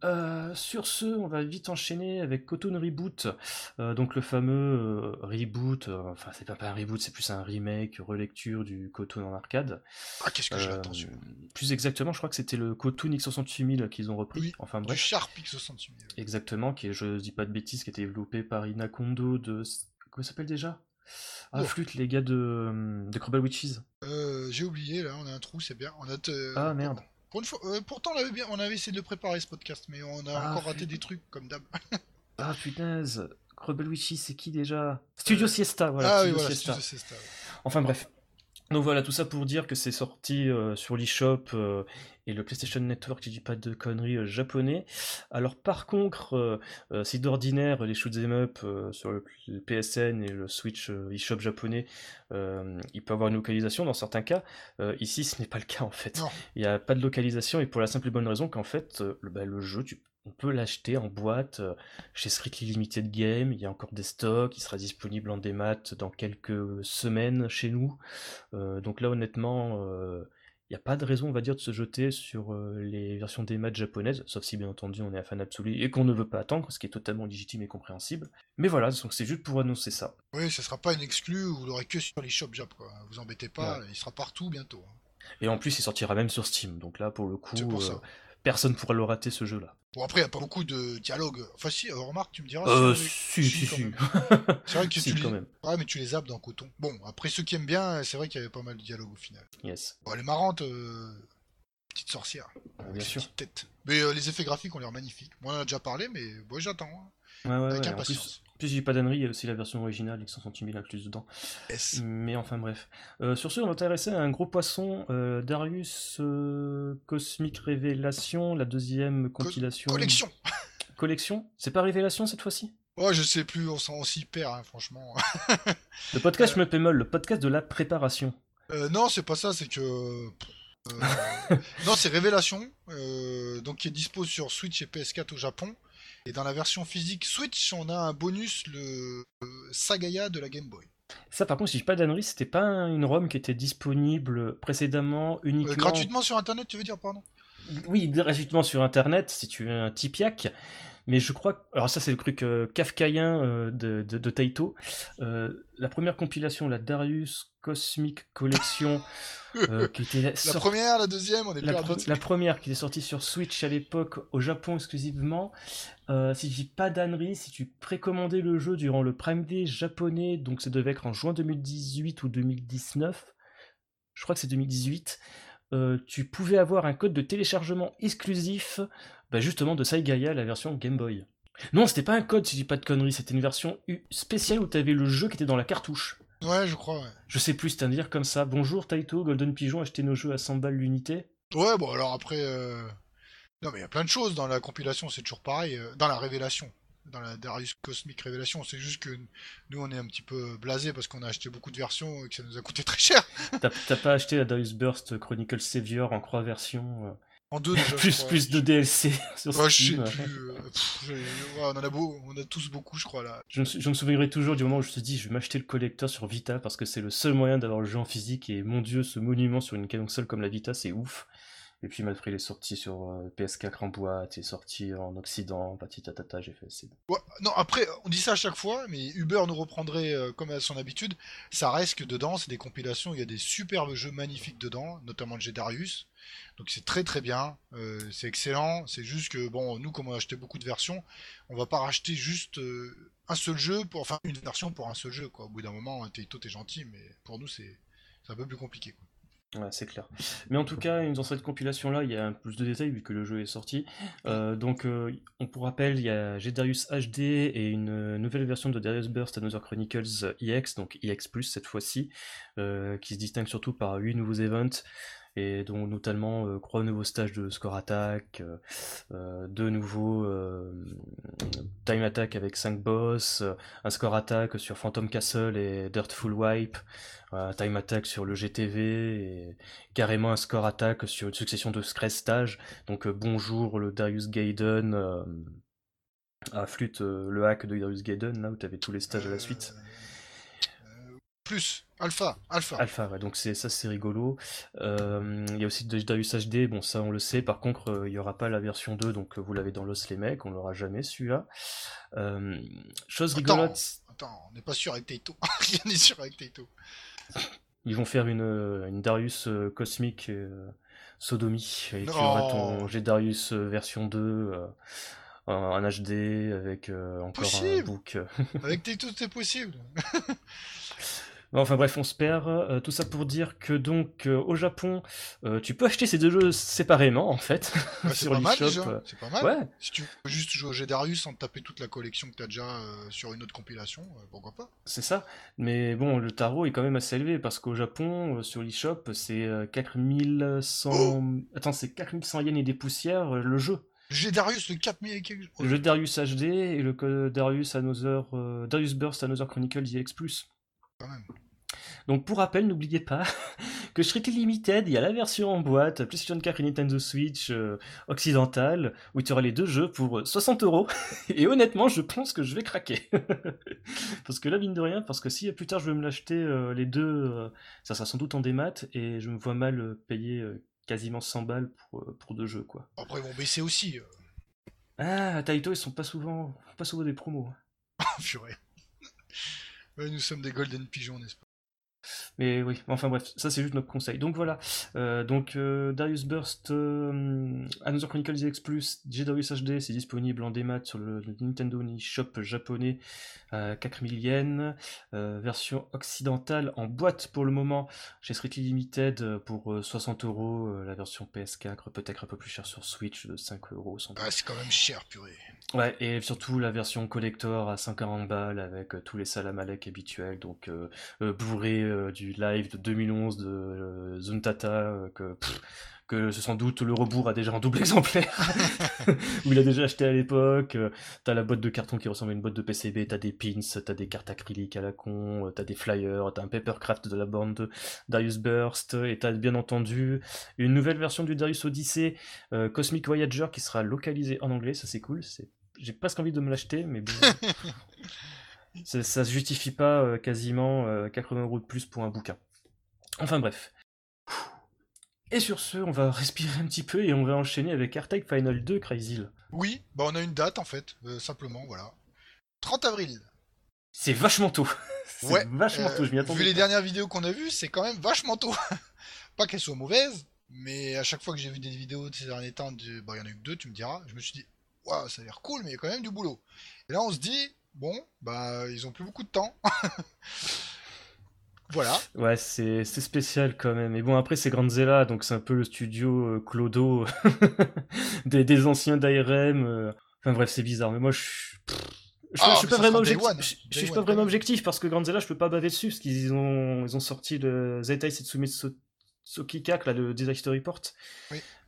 Euh, sur ce, on va vite enchaîner avec Cotton Reboot, Euh, donc le fameux euh, reboot, enfin c'est pas, pas un reboot, c'est plus un remake, relecture du Cotton en arcade. Ah, qu'est-ce que j'ai attention. plus exactement, je crois que c'était le Cotton X68000 qu'ils ont repris. Oui, enfin Du bref, Sharp X68. exactement, qui est, je dis pas de bêtises, qui était développé par Inakondo de comment ça s'appelle déjà? Ah, Oh. flûte, les gars de, de Crumble Witches. J'ai oublié, là, on a un trou, c'est bien. On a te- Ah, merde. Pour une fois, euh, pourtant, on avait, bien, on avait essayé de le préparer ce podcast, mais on a Ah, encore raté putain. des trucs, comme d'hab. Ah, punaise. Crumble Witches, c'est qui déjà? Studio Siesta, voilà. ah oui, Studio voilà, Siesta. Studio Siesta, ouais. Enfin bref. Donc voilà, tout ça pour dire que c'est sorti euh, sur l'eShop euh, et le PlayStation Network, je dis pas de conneries, euh, japonais. Alors par contre, si d'ordinaire les shoot'em up sur le, le PSN et le Switch eShop japonais, il peut avoir une localisation dans certains cas, ici ce n'est pas le cas en fait. Non. Il n'y a pas de localisation et pour la simple et bonne raison qu'en fait, le, bah, le jeu, tu, on peut l'acheter en boîte euh, chez Strictly Limited Game, il y a encore des stocks, il sera disponible en démat dans quelques semaines chez nous. Euh, donc là honnêtement, euh, il n'y a pas de raison on va dire de se jeter sur euh, les versions démat japonaises, sauf si bien entendu on est un fan absolu et qu'on ne veut pas attendre, ce qui est totalement légitime et compréhensible. Mais voilà, donc c'est juste pour annoncer ça. Oui, ce sera pas une exclue, vous l'aurez que sur les shops Jap, quoi. Vous embêtez pas, Ouais. il sera partout bientôt. hein. Et en plus il sortira même sur Steam, donc là pour le coup, pour personne pourra le rater ce jeu-là. Bon, après, il n'y a pas beaucoup de dialogue. Enfin, si, euh, remarque, tu me diras. Euh, si, si, si. C'est vrai que Si, tu quand les... même. Ouais, mais tu les zappes dans Coton. Bon, après, ceux qui aiment bien, c'est vrai qu'il y avait pas mal de dialogue au final. Yes, Bon, elle est marrante, euh, petite sorcière. avec bien ses sûr. petites têtes. Mais euh, les effets graphiques ont l'air magnifiques. Moi, on en a déjà parlé, mais bon, j'attends. hein, Ouais, ouais, avec ouais, En impatience. Plus, j'ai pas d'annerie, il y a aussi la version originale avec 100 000 inclus dedans. Mais enfin bref. Euh, sur ce, on va s'intéresser à un gros poisson, euh, Darius euh, Cosmic Révélation, la deuxième compilation. Collection Collection? C'est pas Révélation cette fois-ci? Oh, je sais plus, on s'y perd, hein, franchement. Le podcast Je me pémol, le podcast de la préparation. Euh, non, c'est pas ça, c'est que. euh, non, c'est Révélation, euh, donc qui est dispo sur Switch et PS4 au Japon. Et dans la version physique Switch, on a un bonus, le euh, Sagaya de la Game Boy. Ça, par contre, si j'ai pas d'annerie, c'était pas une ROM qui était disponible précédemment uniquement. Euh, gratuitement sur internet, tu veux dire, pardon? Oui, gratuitement sur internet si tu es un Tipiak. Mais je crois. que- Alors, ça, c'est le truc euh, kafkaïen euh, de, de, de Taito. Euh, la première compilation, la Darius Cosmic Collection, qui était La première, la deuxième, on est La, pre- la première qui est sortie sur Switch à l'époque au Japon exclusivement. Si je dis pas d'ânerie, si tu précommandais le jeu durant le Prime Day japonais, donc ça devait être en juin 2018 ou 2019, je crois que c'est 2018, euh, tu pouvais avoir un code de téléchargement exclusif bah, justement de Saigaya, la version Game Boy. Non, c'était pas un code si je dis pas de conneries, c'était une version U- spéciale où tu avais le jeu qui était dans la cartouche. Ouais, je crois, ouais. Je sais plus, c'était un délire comme ça. Bonjour Taito, Golden Pigeon, achetez nos jeux à 100 balles l'unité. Ouais, bon, alors après. euh, Non, mais il y a plein de choses dans la compilation, c'est toujours pareil. euh, Dans la révélation, dans la Darius Cosmic Révélation, c'est juste que nous, on est un petit peu blasé parce qu'on a acheté beaucoup de versions et que ça nous a coûté très cher. T'as t'as pas acheté la Darius Burst Chronicle Savior en croix version euh, En deux déjà. je plus crois. plus de DLC sur Ouais, Steam. plus. euh, pff, j'ai- ouais, on en a beau, on a tous beaucoup, je crois là. Je me, je me souviendrai toujours du moment où je te dis je vais m'acheter le collector sur Vita parce que c'est le seul moyen d'avoir le jeu en physique et mon dieu ce monument sur une console comme la Vita c'est ouf. Et puis après il est sorti sur euh, PS4 en boîte, il est sorti en Occident, patitatata, j'ai fait Ouais, non, après, on dit ça à chaque fois, mais Uber nous reprendrait euh, comme à son habitude. Ça reste que dedans, c'est des compilations, il y a des superbes jeux magnifiques dedans, notamment le Jet Darius. Donc c'est très très bien, euh, c'est excellent. C'est juste que, bon, nous, comme on a acheté beaucoup de versions, on va pas racheter juste euh, un seul jeu, pour, enfin une version pour un seul jeu. Quoi. Au bout d'un moment, Taito, t'es gentil, mais pour nous, c'est un peu plus compliqué. Quoi. C'est clair. Mais en tout cas, dans cette compilation-là, il y a plus de détails vu que le jeu est sorti. Euh, donc, on pour rappel, il y a Darius HD et une nouvelle version de Darius Burst Another Chronicles EX, donc EX+, cette fois-ci, qui se distingue surtout par 8 nouveaux events, et dont notamment euh, trois nouveaux stages de score attack, euh, euh, deux nouveaux time attack avec 5 boss, un score attack sur Phantom Castle et Dirtful Wipe, un time attack sur le GTV carrément un score attack sur une succession de stress stages. Donc bonjour le Darius Gaiden, à flûte le hack de Darius Gaiden, là où tu avais tous les stages à la suite. Euh, plus, Alpha, Alpha. Alpha, ouais, donc c'est ça c'est rigolo. Euh, Il y a aussi Darius HD, bon ça on le sait, par contre euh, il n'y aura pas la version 2, donc euh, vous l'avez dans l'os les mecs, on l'aura jamais celui-là. Euh, chose Attends. rigolote, Attends, on n'est pas sûr avec Taito. Rien n'est sûr avec Taito. ils vont faire une, euh, une Darius euh, cosmique euh, sodomie, et tu auras ton G Darius euh, version 2 euh, en, HD avec encore un book. avec tes, tout est possible. Enfin bref, on se perd. Euh, tout ça pour dire que donc euh, au Japon, euh, tu peux acheter ces deux jeux séparément en fait. mal déjà. C'est pas mal. Ouais. Si tu veux juste jouer au Gédarius sans taper toute la collection que tu as déjà sur une autre compilation, pourquoi pas C'est ça. Mais bon, le tarot est quand même assez élevé parce qu'au Japon, sur l'eShop, c'est 4100. Attends, c'est 4100 yens et des poussières le jeu. Le Darius, le 4000 et quelques. Le Darius HD et le Darius Another, Darius Burst Another Chronicle DX Plus. Quand même. Donc pour rappel, n'oubliez pas que Strictly Limited, il y a la version en boîte, PlayStation 4 et Nintendo Switch euh, occidental, où tu auras les deux jeux pour 60 euros. Et honnêtement, je pense que je vais craquer. parce que là, mine de rien, parce que si plus tard je veux me l'acheter euh, les deux, euh, ça sera sans doute en démat, et je me vois mal payer quasiment 100 balles pour, pour deux jeux. quoi. Après, ils vont baisser aussi. Ah, Taito, ils sont pas souvent, pas souvent des promos. Purée. nous sommes des golden pigeons, n'est-ce pas? Mais oui, enfin bref, ça c'est juste notre conseil. Donc voilà, euh, donc euh, Darius Burst, euh, Another Chronicles X Plus, Darius HD, c'est disponible en démat sur le, Nintendo eShop japonais, 4000 yens, version occidentale en boîte pour le moment chez Strictly Limited pour 60 euros, la version PS4 peut-être un peu plus cher sur Switch de 5 euros. Ah, c'est quand même cher, purée. Ouais, et surtout la version collector à 140 balles avec tous les salamalek habituels, donc bourré du live de 2011 de euh, euh, que, que sans doute le rebours a déjà un double exemplaire, où il a déjà acheté à l'époque. Euh, t'as la boîte de carton qui ressemble à une boîte de PCB, t'as des pins, t'as des cartes acryliques à la con, t'as des flyers, t'as un papercraft de la bande de Darius Burst, et t'as bien entendu une nouvelle version du Darius Odyssey Cosmic Voyager qui sera localisée en anglais, ça c'est cool. J'ai presque envie de me l'acheter, mais bon. Ça, ça se justifie pas euh, quasiment 80 euh, euros de plus pour un bouquin. Enfin bref. Et sur ce, on va respirer un petit peu et on va enchaîner avec AirTag Final 2 Crazy. Oui, bah on a une date en fait, euh, simplement, voilà. 30 avril. C'est vachement tôt. ouais, vachement tôt, je m'y attendais. Vu les dernières vidéos qu'on a vues, c'est quand même vachement tôt. pas qu'elles soient mauvaises, mais à chaque fois que j'ai vu des vidéos de ces derniers temps, bah, il y en a eu que deux, tu me diras, je me suis dit, waouh, ça a l'air cool, mais il y a quand même du boulot. Et là, on se dit, bon, bah, ils ont plus beaucoup de temps. voilà. Ouais, c'est spécial quand même. Et bon, après, c'est Grandzilla, donc c'est un peu le studio euh, Clodo des, des, anciens d'ARM. Euh. Enfin bref, c'est bizarre. Mais moi, je je, ah, suis pas vraiment objectif. Je, suis pas vraiment objectif parce que Grandzilla, je peux pas baver dessus parce qu'ils ont, ils ont sorti le Zetai Setsumetsu Sokikak, là, le Disaster Report,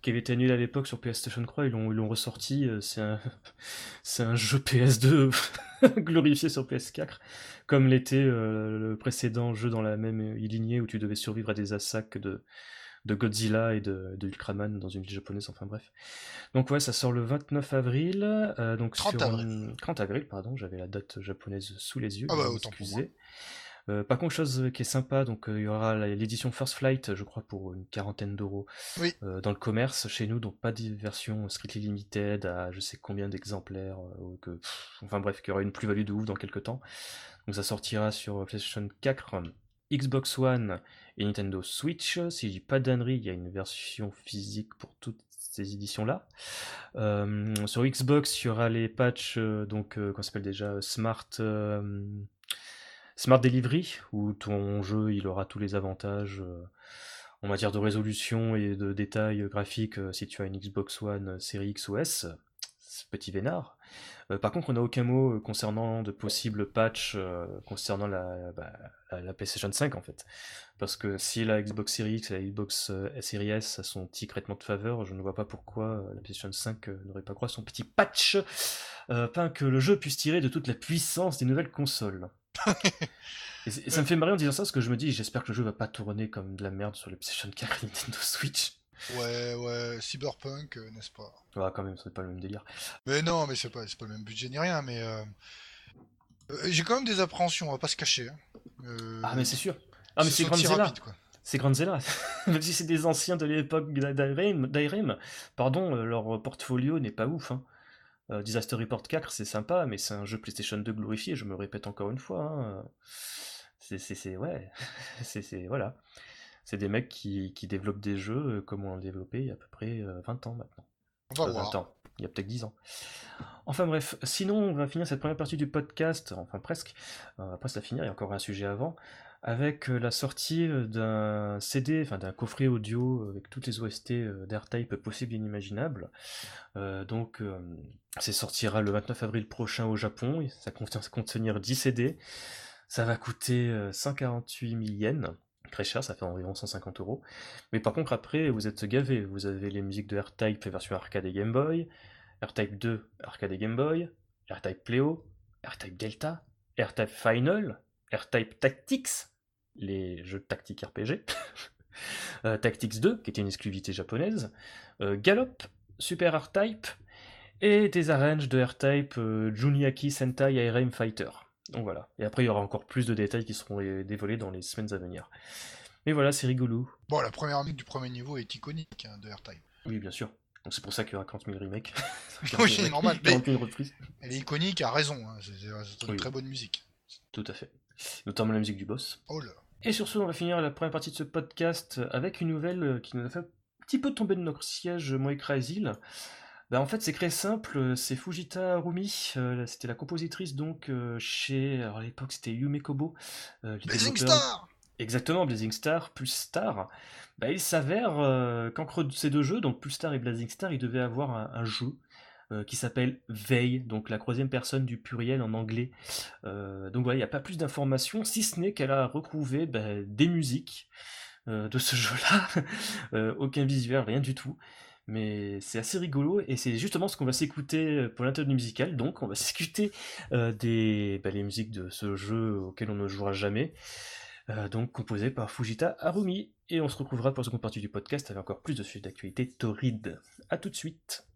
qui avait été annulé à l'époque sur PlayStation 3, ils l'ont ressorti. Euh, c'est un, un jeu PS2 glorifié sur PS4, comme l'était euh, le précédent jeu dans la même lignée où tu devais survivre à des attaques de, de Godzilla et de, de, Ultraman dans une ville japonaise, enfin bref. Donc ouais, ça sort le 29 avril, euh, donc 30 sur avril. 30 avril, pardon, j'avais la date japonaise sous les yeux, ah bah, excusez. Euh, par contre, chose qui est sympa, donc euh, il y aura l'édition First Flight, je crois, pour une quarantaine d'euros euh, dans le commerce chez nous, donc pas de version strictly limited à je sais combien d'exemplaires, que, enfin bref, qu'il y aura une plus-value de ouf dans quelques temps. Donc ça sortira sur PlayStation 4, Xbox One et Nintendo Switch. Si je dis pas d'annerie, il y a une version physique pour toutes ces éditions-là. sur Xbox, il y aura les patchs, donc, qu'on s'appelle déjà Smart Smart Delivery, où ton jeu il aura tous les avantages euh, en matière de résolution et de détails graphiques euh, si tu as une Xbox One série X ou S, petit vénard. Euh, par contre, on n'a aucun mot concernant de possibles patchs concernant bah, la, la, PlayStation 5 en fait. Parce que si la Xbox Series X et la Xbox Series S a son petit traitement de faveur, je ne vois pas pourquoi la PlayStation 5 n'aurait pas quoi son petit patch, afin que le jeu puisse tirer de toute la puissance des nouvelles consoles et, ça me fait marrer en disant ça parce que je me dis j'espère que le jeu va pas tourner comme de la merde sur le PlayStation 4 et Nintendo Switch. Ouais, ouais, Cyberpunk, euh, n'est-ce pas Ouais, quand même, c'est pas le même délire. Mais non, mais c'est pas, pas le même budget ni rien, mais euh, euh, j'ai quand même des appréhensions, on va pas se cacher. Hein. ah, mais c'est sûr. Ah, mais c'est Grandzilla. C'est Grandzilla. même si c'est des anciens de l'époque d'Irem, pardon, leur portfolio n'est pas ouf. Hein. Euh, Disaster Report 4, c'est sympa, mais c'est un jeu PlayStation 2 glorifié, je me répète encore une fois. Hein. C'est, ouais, c'est, voilà. C'est des mecs qui, développent des jeux euh, comme on l'a développé il y a à peu près 20 euh, ans maintenant. On va Euh, voir. Attends, il y a peut-être 10 ans. Enfin bref, sinon on va finir cette première partie du podcast, enfin presque, on va la finir, il y a encore un sujet avant, avec euh, la sortie euh, d'un CD, enfin d'un coffret audio avec toutes les OST euh, d'AirType possibles et inimaginables. Euh, donc euh, ça sortira le 29 avril prochain au Japon, ça contient contenir 10 CD, ça va coûter euh, 148 000 yens, très cher, ça fait environ 150 euros. Mais par contre après vous êtes gavés, vous avez les musiques de AirType version arcade et Game Boy, AirType 2, arcade et Game Boy, AirType Pleo, AirType Delta, AirType Final, AirType Tactics, les jeux de tactique RPG, euh, Tactics 2, qui était une exclusivité japonaise, euh, Gallop, Super AirType, et des arranges de AirType euh, Juniaki Sentai IRM Fighter. Donc voilà. Et après, il y aura encore plus de détails qui seront dévoilés dans les semaines à venir. Mais voilà, c'est rigolo. Bon, la première musique du premier niveau est iconique hein, de R-Type. Oui, bien sûr. Donc c'est pour ça qu'il y aura 40 000 remakes. Oui, c'est normal, mais- 40 000 reprises. Elle est iconique, à raison. hein, C'est une Oui. très bonne musique. Tout à fait. Notamment la musique du boss. Oh là. Et sur ce, on va finir la première partie de ce podcast avec une nouvelle euh, qui nous a fait un petit peu tomber de notre siège, moi et Crazyl. Bah, en fait, c'est très simple, c'est Fujita euh, c'était la compositrice donc euh, chez, alors à l'époque c'était Yume Kobo, euh, Blazing Star Exactement, Blazing Star plus Star. Bah, il s'avère euh, qu'entre ces deux jeux, donc plus Star et Blazing Star, il devait avoir un, un jeu euh, qui s'appelle Veille, donc la troisième personne du pluriel en anglais. Euh, donc voilà, il n'y a pas plus d'informations, si ce n'est qu'elle a retrouvé bah, des musiques euh, de ce jeu-là. Aucun visuel, rien du tout. Mais c'est assez rigolo et c'est justement ce qu'on va s'écouter pour l'interview musicale. Donc on va s'écouter des, bah, les musiques de ce jeu auquel on ne jouera jamais. Donc composé par Fujita Harumi. Et on se retrouvera pour la seconde partie du podcast avec encore plus de sujets d'actualité torride. A tout de suite.「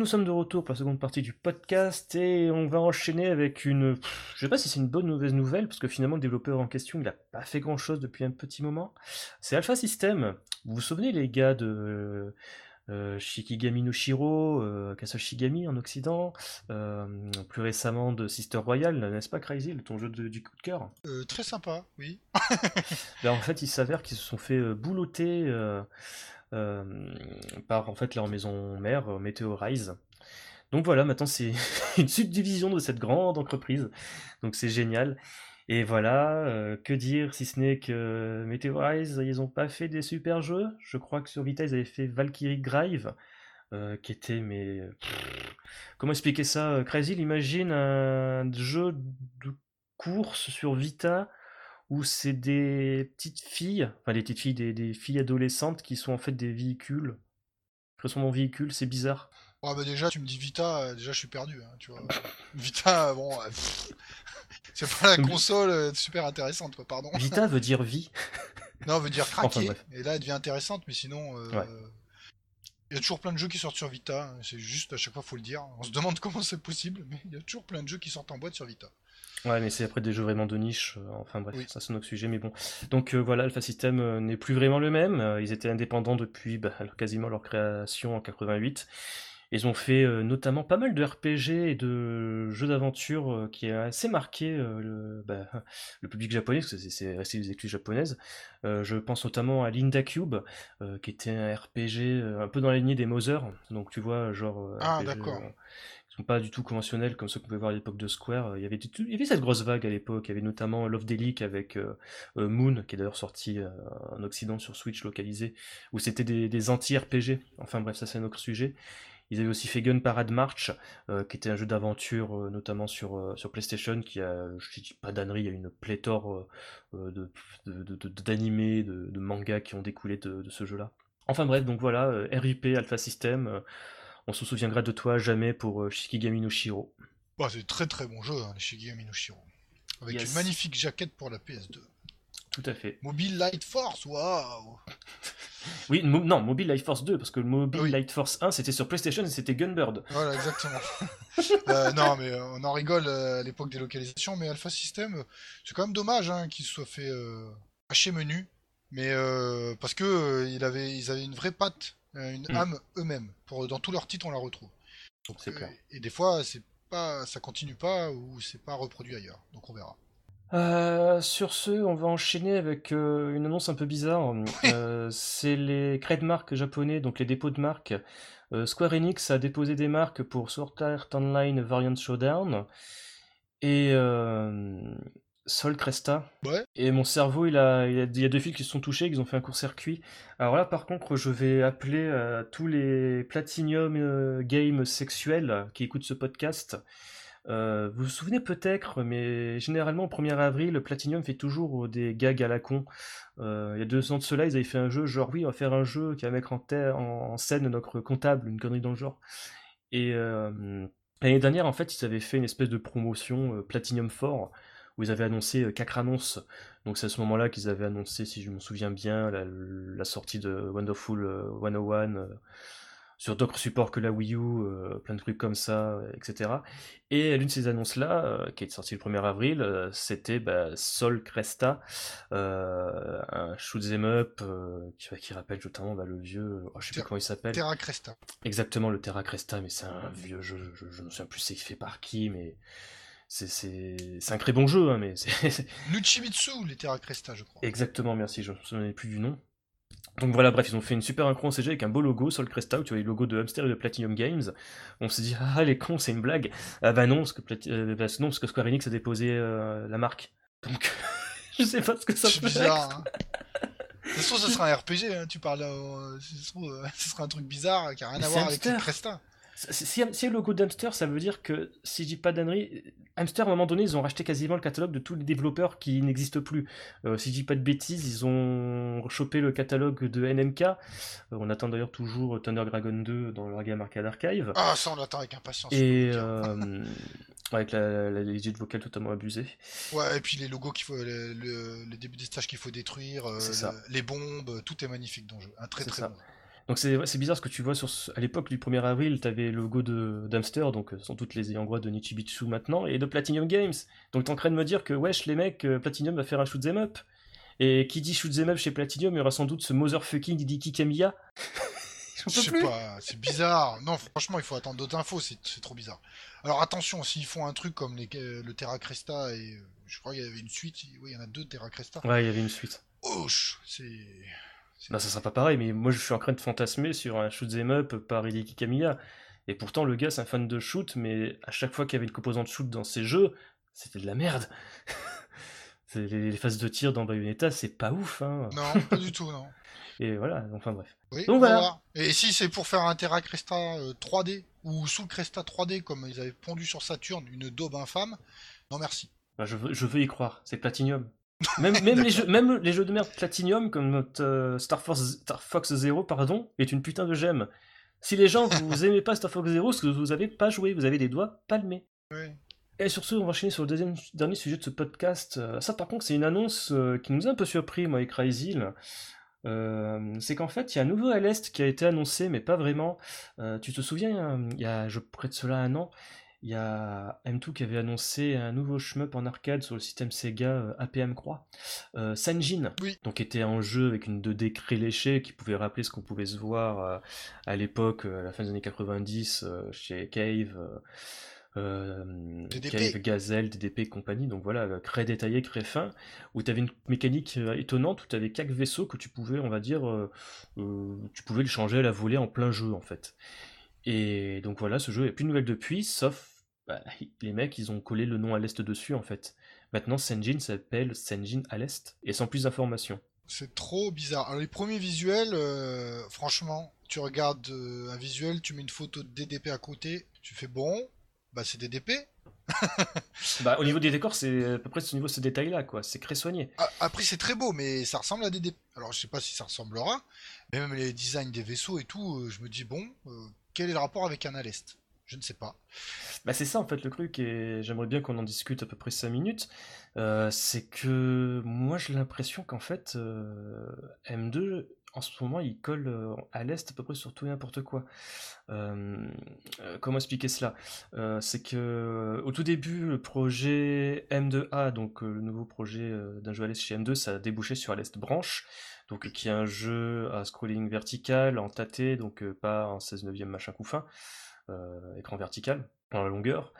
nous sommes de retour pour la seconde partie du podcast et on va enchaîner avec une... Je sais pas si c'est une bonne ou mauvaise nouvelle parce que finalement le développeur en question il a pas fait grand chose depuis un petit moment. C'est Alpha System. Vous vous souvenez les gars de euh, Shikigami no Shiro, euh, Kasashigami en Occident, euh, plus récemment de Sister Royal, n'est-ce pas Crazy, ton jeu de, du coup de cœur? Euh, très sympa, oui. Ben, En fait il s'avère qu'ils se sont fait euh, boulotter par en fait leur maison mère, euh, Meteorize. Donc voilà, maintenant c'est une subdivision de cette grande entreprise. Donc c'est génial. Et voilà, euh, que dire si ce n'est que Meteorize, ils ont pas fait des super jeux. Je crois que sur Vita, ils avaient fait Valkyrie Drive, euh, qui était, mais. comment expliquer ça? Euh, Crazy, imagine un jeu de course sur Vita où c'est des petites filles, enfin des petites filles, des, des filles adolescentes qui sont en fait des véhicules. Qui sont en véhicule, c'est bizarre. Ah bah déjà, tu me dis Vita, euh, déjà je suis perdu, hein, tu vois. Vita, bon, euh, c'est pas la console euh, super intéressante, quoi, pardon. Vita veut dire vie. Non, on veut dire craquer, et là elle devient intéressante, mais sinon... euh, Ouais. Il y a toujours plein de jeux qui sortent sur Vita, hein, c'est juste à chaque fois faut le dire. On se demande comment c'est possible, mais il y a toujours plein de jeux qui sortent en boîte sur Vita. Ouais, mais c'est après des jeux vraiment de niche. euh, enfin bref, Oui. ça c'est notre sujet, mais bon. Donc euh, voilà, Alpha System euh, n'est plus vraiment le même. Euh, ils étaient indépendants depuis bah, quasiment leur création en 88. Ils ont fait notamment pas mal de RPG et de jeux d'aventure qui a assez marqué le, bah, le public japonais, parce que c'est- resté des exclus japonaises. Je pense notamment à Linda Cube, qui était un RPG un peu dans la lignée des Mother. Donc tu vois, genre. Ah, d'accord. Euh, pas du tout conventionnels comme ceux qu'on pouvait voir à l'époque de Square. Il y avait, du tout- il y avait cette grosse vague à l'époque. Il y avait notamment Love Delic avec euh, euh, Moon, qui est d'ailleurs sorti euh, en Occident sur Switch localisé, où c'était des, anti-RPG. Enfin bref, ça c'est un autre sujet. Ils avaient aussi fait Gun Parade March, euh, qui était un jeu d'aventure, euh, notamment sur, euh, sur PlayStation, qui a, je dis pas d'annerie, il y a une pléthore euh, euh, de, de, de- d'animés, mangas qui ont découlé de, ce jeu-là. Enfin bref, donc voilà, euh, RIP, Alpha System, euh, on se souviendra de toi à jamais pour euh, Shikigami no Shiro. Bah, c'est très très bon jeu, hein, les Shigami no Shiro. Avec Yes. une magnifique jaquette pour la PS2. Tout à fait. Mobile Light Force, waouh Oui, Mo- non, Mobile Light Force 2, parce que le Mobile oui. Light Force 1, c'était sur PlayStation et c'était Gunbird. Voilà, exactement. Euh, non, mais euh, on en rigole euh, à l'époque des localisations, mais Alpha System, c'est quand même dommage hein, qu'il se soit fait euh, hacher menu, mais euh, parce que il avait, ils avaient une vraie patte, une Mm. âme eux-mêmes. Pour dans tous leurs titres, on la retrouve. Donc, C'est euh, clair. et des fois, c'est pas, ça continue pas ou c'est pas reproduit ailleurs. Donc on verra. Euh, sur ce, on va enchaîner avec euh, une annonce un peu bizarre. Euh, c'est les trademarks japonais, donc les dépôts de marques. Euh, Square Enix a déposé des marques pour Sword Art Online Variant Showdown et euh, Sol Cresta. Ouais. Et mon cerveau, il a, il, a, il y a deux fils qui se sont touchés, qui ont fait un court-circuit. Alors là, par contre, je vais appeler euh, tous les Platinum euh, Games sexuels qui écoutent ce podcast. Euh, vous vous souvenez peut-être, mais généralement au 1er avril, Platinum fait toujours des gags à la con. Il y a deux ans de cela, ils avaient fait un jeu, genre oui, on va faire un jeu qui va mettre en, terre- en, en scène notre comptable, une connerie dans le genre. Et l'année dernière, en fait, ils avaient fait une espèce de promotion euh, Platinum 4, où ils avaient annoncé euh, quatre annonces. Donc c'est à ce moment-là qu'ils avaient annoncé, si je me souviens bien, la, la sortie de Wonderful euh, 101 euh, sur d'autres supports que la Wii U, euh, plein de trucs comme ça, euh, etc. Et l'une de ces annonces-là, euh, qui est sortie le 1er avril, euh, c'était bah, Sol Cresta, euh, un shoot'em up euh, qui, qui rappelle notamment bah, le vieux, oh, je sais plus Ter- comment il s'appelle. Terra Cresta. Exactement, le Terra Cresta, mais c'est un vieux jeu, je, je ne me souviens plus c'est fait par qui, mais c'est- un très bon jeu, hein, mais c'est Nuchimitsu, les Terra Cresta, je crois. exactement, merci, je ne me souvenais plus du nom. Donc voilà, bref, ils ont fait une super incro en CG avec un beau logo, Sol Cresta, où tu vois les logos de Hamster et de Platinum Games. On s'est dit, ah les cons, c'est une blague. Ah bah non, parce que, Plati- euh, bah, non, parce que Square Enix a déposé euh, la marque. Donc, je sais pas ce que ça C'est peut bizarre. Hein. De toute façon, ce sera un RPG, hein, tu parles. euh, euh, ce sera un truc bizarre qui a rien à voir avec Hamster. Cresta. Si, si, le logo d'Hamster, ça veut dire que, si je dis pas d'annerie, Hamster, à un moment donné, ils ont racheté quasiment le catalogue de tous les développeurs qui n'existent plus. Euh, si je dis pas de bêtises, ils ont chopé le catalogue de NMK. Euh, on attend d'ailleurs toujours Thunder Dragon 2 dans leur Game Arcade Archive. Ah, ça, on l'attend avec impatience. Et dire. euh, avec la, la, les vocales totalement abusées. Ouais, et puis les logos qu'il faut, le, le- les débuts des stages qu'il faut détruire, les bombes, tout est magnifique dans le jeu. Un très très ça. bon. Donc c'est bizarre ce que tu vois sur ce- à l'époque du 1er avril, t'avais le logo de d'Amster, donc euh, sans doute les ayants droit de Nichibitsu maintenant, et de Platinum Games. Donc t'es en train de me dire que wesh les mecs, euh, Platinum va faire un shoot'em up. Et qui dit shoot'em up chez Platinum, il y aura sans doute ce motherfucking Hideki Kamiya. Je peux sais plus. pas, c'est bizarre. Non, franchement, il faut attendre d'autres infos, c'est trop bizarre. Alors attention, s'ils font un truc comme les, euh, le Terra Cresta et euh, je crois qu'il y avait une suite, oui, il y en a deux Terra Cresta. Ouais, il y avait une suite. Ouch, c'est. Bah ça sera pas pareil, mais moi je suis en train de fantasmer sur un shoot'em up par Hideki Kamiya. Et pourtant le gars c'est un fan de shoot, mais à chaque fois qu'il y avait une composante shoot dans ses jeux, c'était de la merde. Les, phases de tir dans Bayonetta, c'est pas ouf, hein. Non, pas du tout, non. Et voilà, enfin bref. Oui, Donc voilà. Et si c'est pour faire un Terra Cresta euh, 3D ou sous le Cresta 3D comme ils avaient pondu sur Saturne, une daube infâme, non merci. Bah, je, veux, je veux y croire, c'est Platinum. Même, même, les jeux, même les jeux de merde Platinum, comme notre euh, Star, Force, Star Fox Zero, pardon, est une putain de gemme. Si les gens, vous aimez pas Star Fox Zero, c'est que vous avez pas joué, vous avez des doigts palmés. Et sur ce, on va enchaîner sur le deuxième, dernier sujet de ce podcast. Euh, ça, par contre, c'est une annonce euh, qui nous a un peu surpris, moi et Crazyl. Euh, c'est qu'en fait, il y a un nouveau LS qui a été annoncé, mais pas vraiment. Euh, tu te souviens, il y a je, près de cela un an, il y a M2 qui avait annoncé un nouveau shmup en arcade sur le système Sega euh, APM Croix, euh, Sanjin, Oui. donc était un jeu avec une 2D léchée qui pouvait rappeler ce qu'on pouvait se voir euh, à l'époque, euh, à la fin des années 90, euh, chez Cave. euh, DDP. Gazelle, DDP et compagnie, donc voilà, très détaillé, très fin, où tu avais une mécanique étonnante, où tu avais quatre vaisseaux que tu pouvais, on va dire, euh, tu pouvais le changer à la volée en plein jeu en fait. Et donc voilà, ce jeu est plus de nouvelles depuis, sauf bah, les mecs, ils ont collé le nom à l'est dessus en fait. Maintenant, Senjin s'appelle Senjin à l'est, et sans plus d'informations. C'est trop bizarre. Alors les premiers visuels, euh, franchement, tu regardes euh, un visuel, tu mets une photo de DDP à côté, tu fais bon, bah c'est DDP. Bah, au niveau des décors, c'est à peu près au niveau ce détail-là, quoi. C'est très soigné. Ah, Après c'est très beau, mais ça ressemble à DDP. Alors je sais pas si ça ressemblera, mais même les designs des vaisseaux et tout, euh, je me dis bon, euh, quel est le rapport avec un Alest Je ne sais pas. Bah c'est ça en fait le truc et j'aimerais bien qu'on en discute à peu près 5 minutes. Euh, c'est que moi j'ai l'impression qu'en fait euh, M2 en ce moment il colle euh, à l'est à peu près sur tout et n'importe quoi. Comment expliquer cela? C'est que au tout début le projet M2A donc le nouveau projet d'un jeu à l'est chez M2 ça a débouché sur à l'est branche donc qui est un jeu à scrolling vertical en tâté donc pas en 16 neuvième machin couffin écran vertical dans la longueur,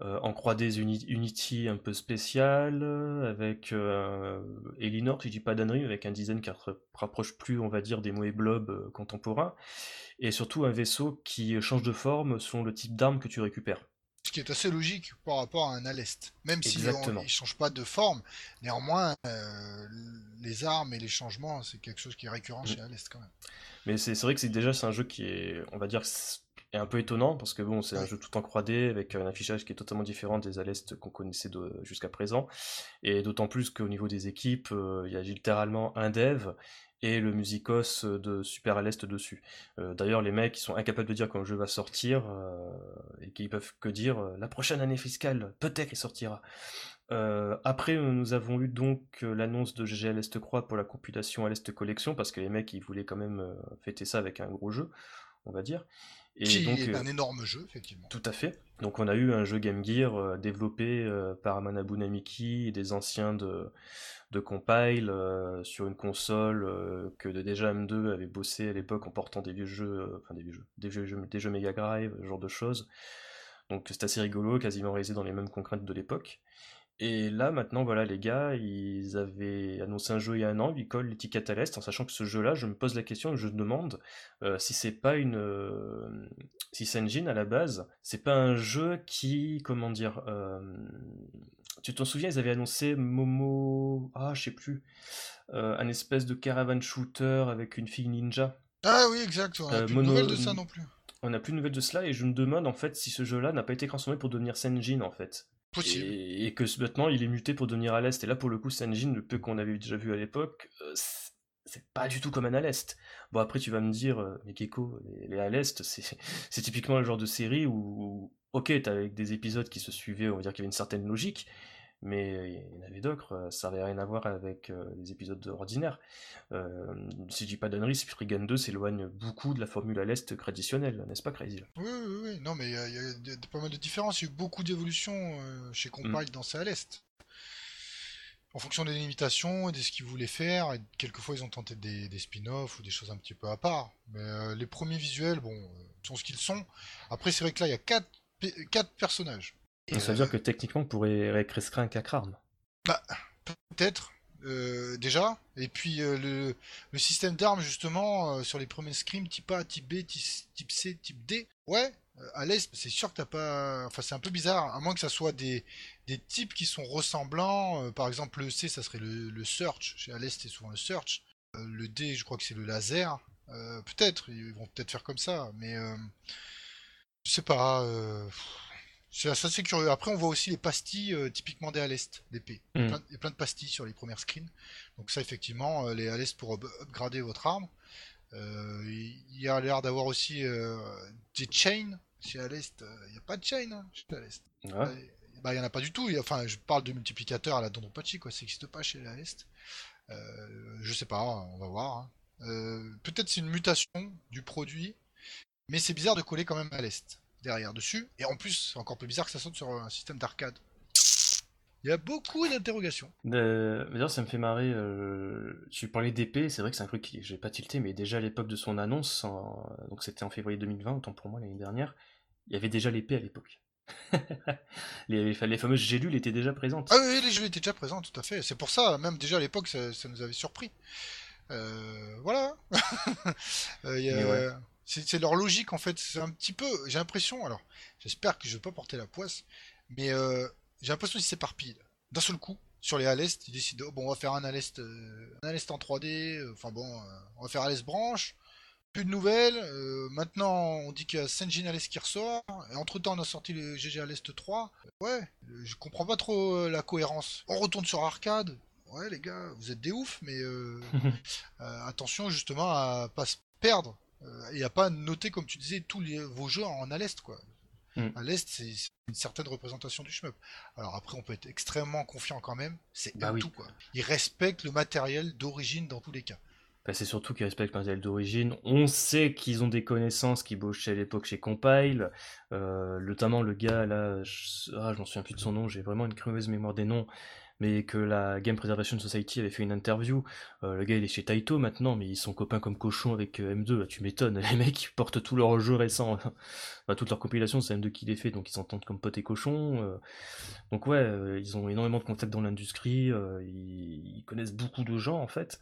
euh, en 3D Uni- Unity un peu spécial, euh, avec euh, Elinor, si je dis pas d'annerie, avec un design qui ra- rapproche plus, on va dire, des Moe Blob euh, contemporains, et surtout un vaisseau qui change de forme selon le type d'arme que tu récupères. Ce qui est assez logique par rapport à un Alest. Même si Exactement. on- il change pas de forme, néanmoins euh, les armes et les changements, c'est quelque chose qui est récurrent Mm. chez Alest quand même. Mais c'est vrai que c'est déjà c'est un jeu qui est, on va dire, est un peu étonnant parce que bon, c'est un jeu tout en 3D avec un affichage qui est totalement différent des Alest qu'on connaissait jusqu'à présent. Et d'autant plus qu'au niveau des équipes, euh, il y a littéralement un dev et le musicos de Super Alest dessus. Euh, D'ailleurs, les mecs ils sont incapables de dire quand le jeu va sortir euh, et qu'ils peuvent que dire la prochaine année fiscale, peut-être il sortira. Euh, après, nous avons eu donc l'annonce de GG Alest Croix pour la compilation Alest Collection, parce que les mecs, ils voulaient quand même fêter ça avec un gros jeu, on va dire. Et qui donc, est euh, un énorme jeu, effectivement. tout à fait. Donc, on a eu un jeu Game Gear euh, développé euh, par Manabu Namiki et des anciens de, de Compile euh, sur une console euh, que déjà M2 avait bossé à l'époque en portant des vieux jeux, euh, enfin des vieux jeux, des vieux jeux, des jeux Mega Drive, ce genre de choses. Donc c'est assez rigolo, quasiment réalisé dans les mêmes contraintes de l'époque. Et là, maintenant, voilà, les gars, ils avaient annoncé un jeu il y a un an, ils collent l'étiquette à l'Est, en sachant que ce jeu-là, je me pose la question je me demande euh, si c'est pas une. euh, si Senjin, à la base, c'est pas un jeu qui. Comment dire euh, Tu t'en souviens, ils avaient annoncé Momo. Ah, je sais plus. un espèce de caravan shooter avec une fille ninja. Ah oui, exact. On a Euh, plus mono- de nouvelles de ça non plus. On n'a plus de nouvelles de cela et je me demande en fait si ce jeu-là n'a pas été transformé pour devenir Senjin en fait. Et, que maintenant il est muté pour devenir à l'Est. Et là pour le coup, Senjin, le peu qu'on avait déjà vu à l'époque, euh, c'est- pas du tout comme un à l'Est. Bon après tu vas me dire, euh, mais Gecko, les, les à l'Est, c'est typiquement le genre de série où, ok, t'as avec des épisodes qui se suivaient, on va dire qu'il y avait une certaine logique, mais il y en avait d'autres, ça n'avait rien à voir avec les épisodes ordinaires. si je dis pas d'annerie, Spriggan 2 s'éloigne beaucoup de la formule à l'Est traditionnelle, n'est-ce pas Crazy? Oui, oui, oui, non, mais il y, a pas mal de différences, il y a eu beaucoup d'évolutions chez mm. Compile dans à l'Est en fonction des limitations et de ce qu'ils voulaient faire. Et quelquefois, ils ont tenté des, spin-offs ou des choses un petit peu à part. Mais euh, les premiers visuels, bon, euh, sont ce qu'ils sont. Après, c'est vrai que là, il y a quatre, quatre personnages. Ça veut dire euh, que techniquement, on pourrait réécrire un Cacrarm. Bah, peut-être. déjà, et puis le, système d'armes justement sur les premiers scrims type A, type B, type C, type D, ouais, à l'est, c'est sûr que t'as pas. Enfin, c'est un peu bizarre, à moins que ça soit des, des types qui sont ressemblants. Euh, par exemple, le C, ça serait le, search. Chez à l'est, c'est souvent le search. Euh, le D, je crois que c'est le laser. Euh, peut-être, ils vont peut-être faire comme ça, mais je sais pas. C'est assez curieux. Après, on voit aussi les pastilles typiquement des à l'est, d'épée. Il, y a plein de pastilles sur les premières screens. Donc ça, effectivement, les à l'est pour upgrader votre arme. il y a l'air d'avoir aussi des chains chez à l'est. Il n'y a pas de chain hein, chez à l'est. Bah, il n'y en a pas du tout. Enfin, je parle de multiplicateur à la Dondropachi, quoi. Ça n'existe pas chez la Est. Euh, je sais pas, on va voir. Hein. Euh, peut-être c'est une mutation du produit, mais c'est bizarre de coller quand même à l'Est derrière dessus. Et en plus, c'est encore plus bizarre que ça saute sur un système d'arcade. Il y a beaucoup d'interrogations. D'ailleurs, ça me fait marrer. Euh, tu parlais d'épée, c'est vrai que c'est un truc que j'ai pas tilté, mais déjà à l'époque de son annonce, donc c'était en février 2020, autant pour moi l'année dernière, il y avait déjà l'épée à l'époque. les, les, fameuses gélules étaient déjà présentes. Ah oui, les gélules étaient déjà présentes, tout à fait. C'est pour ça, même déjà à l'époque, ça, nous avait surpris. Euh, voilà. Euh, c'est leur logique en fait. C'est un petit peu. J'ai l'impression. Alors, j'espère que je vais pas porter la poisse, mais euh, j'ai l'impression qu'ils s'éparpillent d'un seul coup sur les Alest. Ils décident oh, bon, on va faire un Alest, un Alest en 3D. Enfin bon, on va faire Alest branche plus de nouvelles. Euh, maintenant, on dit qu'il y a Senjin à l'Est qui ressort. Et entre temps, on a sorti le GG à l'Est 3. Ouais, je comprends pas trop euh, la cohérence. On retourne sur arcade. Ouais, les gars, vous êtes des oufs, mais euh, attention justement à pas se perdre et à pas noter, comme tu disais, tous les, vos jeux en à l'Est, quoi. Mm. À l'Est, c'est une certaine représentation du shmup. Alors après, on peut être extrêmement confiant quand même. C'est bah tout, quoi. Ils respectent le matériel d'origine dans tous les cas. Bah, c'est surtout qu'ils respectent le matériel d'origine. On sait qu'ils ont des connaissances qui bossaient à l'époque chez Compile. Euh, notamment le gars là, je, ah, m'en souviens plus de son nom, j'ai vraiment une creuse mémoire des noms. Mais que la Game Preservation Society avait fait une interview. Euh, le gars il est chez Taito maintenant, mais ils sont copains comme cochons avec euh, M2. tu m'étonnes, les mecs ils portent tous leurs jeux récents, toute leur compilation, c'est M2 qui les fait, donc ils s'entendent comme potes et cochons. donc ouais, ils ont énormément de contacts dans l'industrie, ils connaissent beaucoup de gens en fait.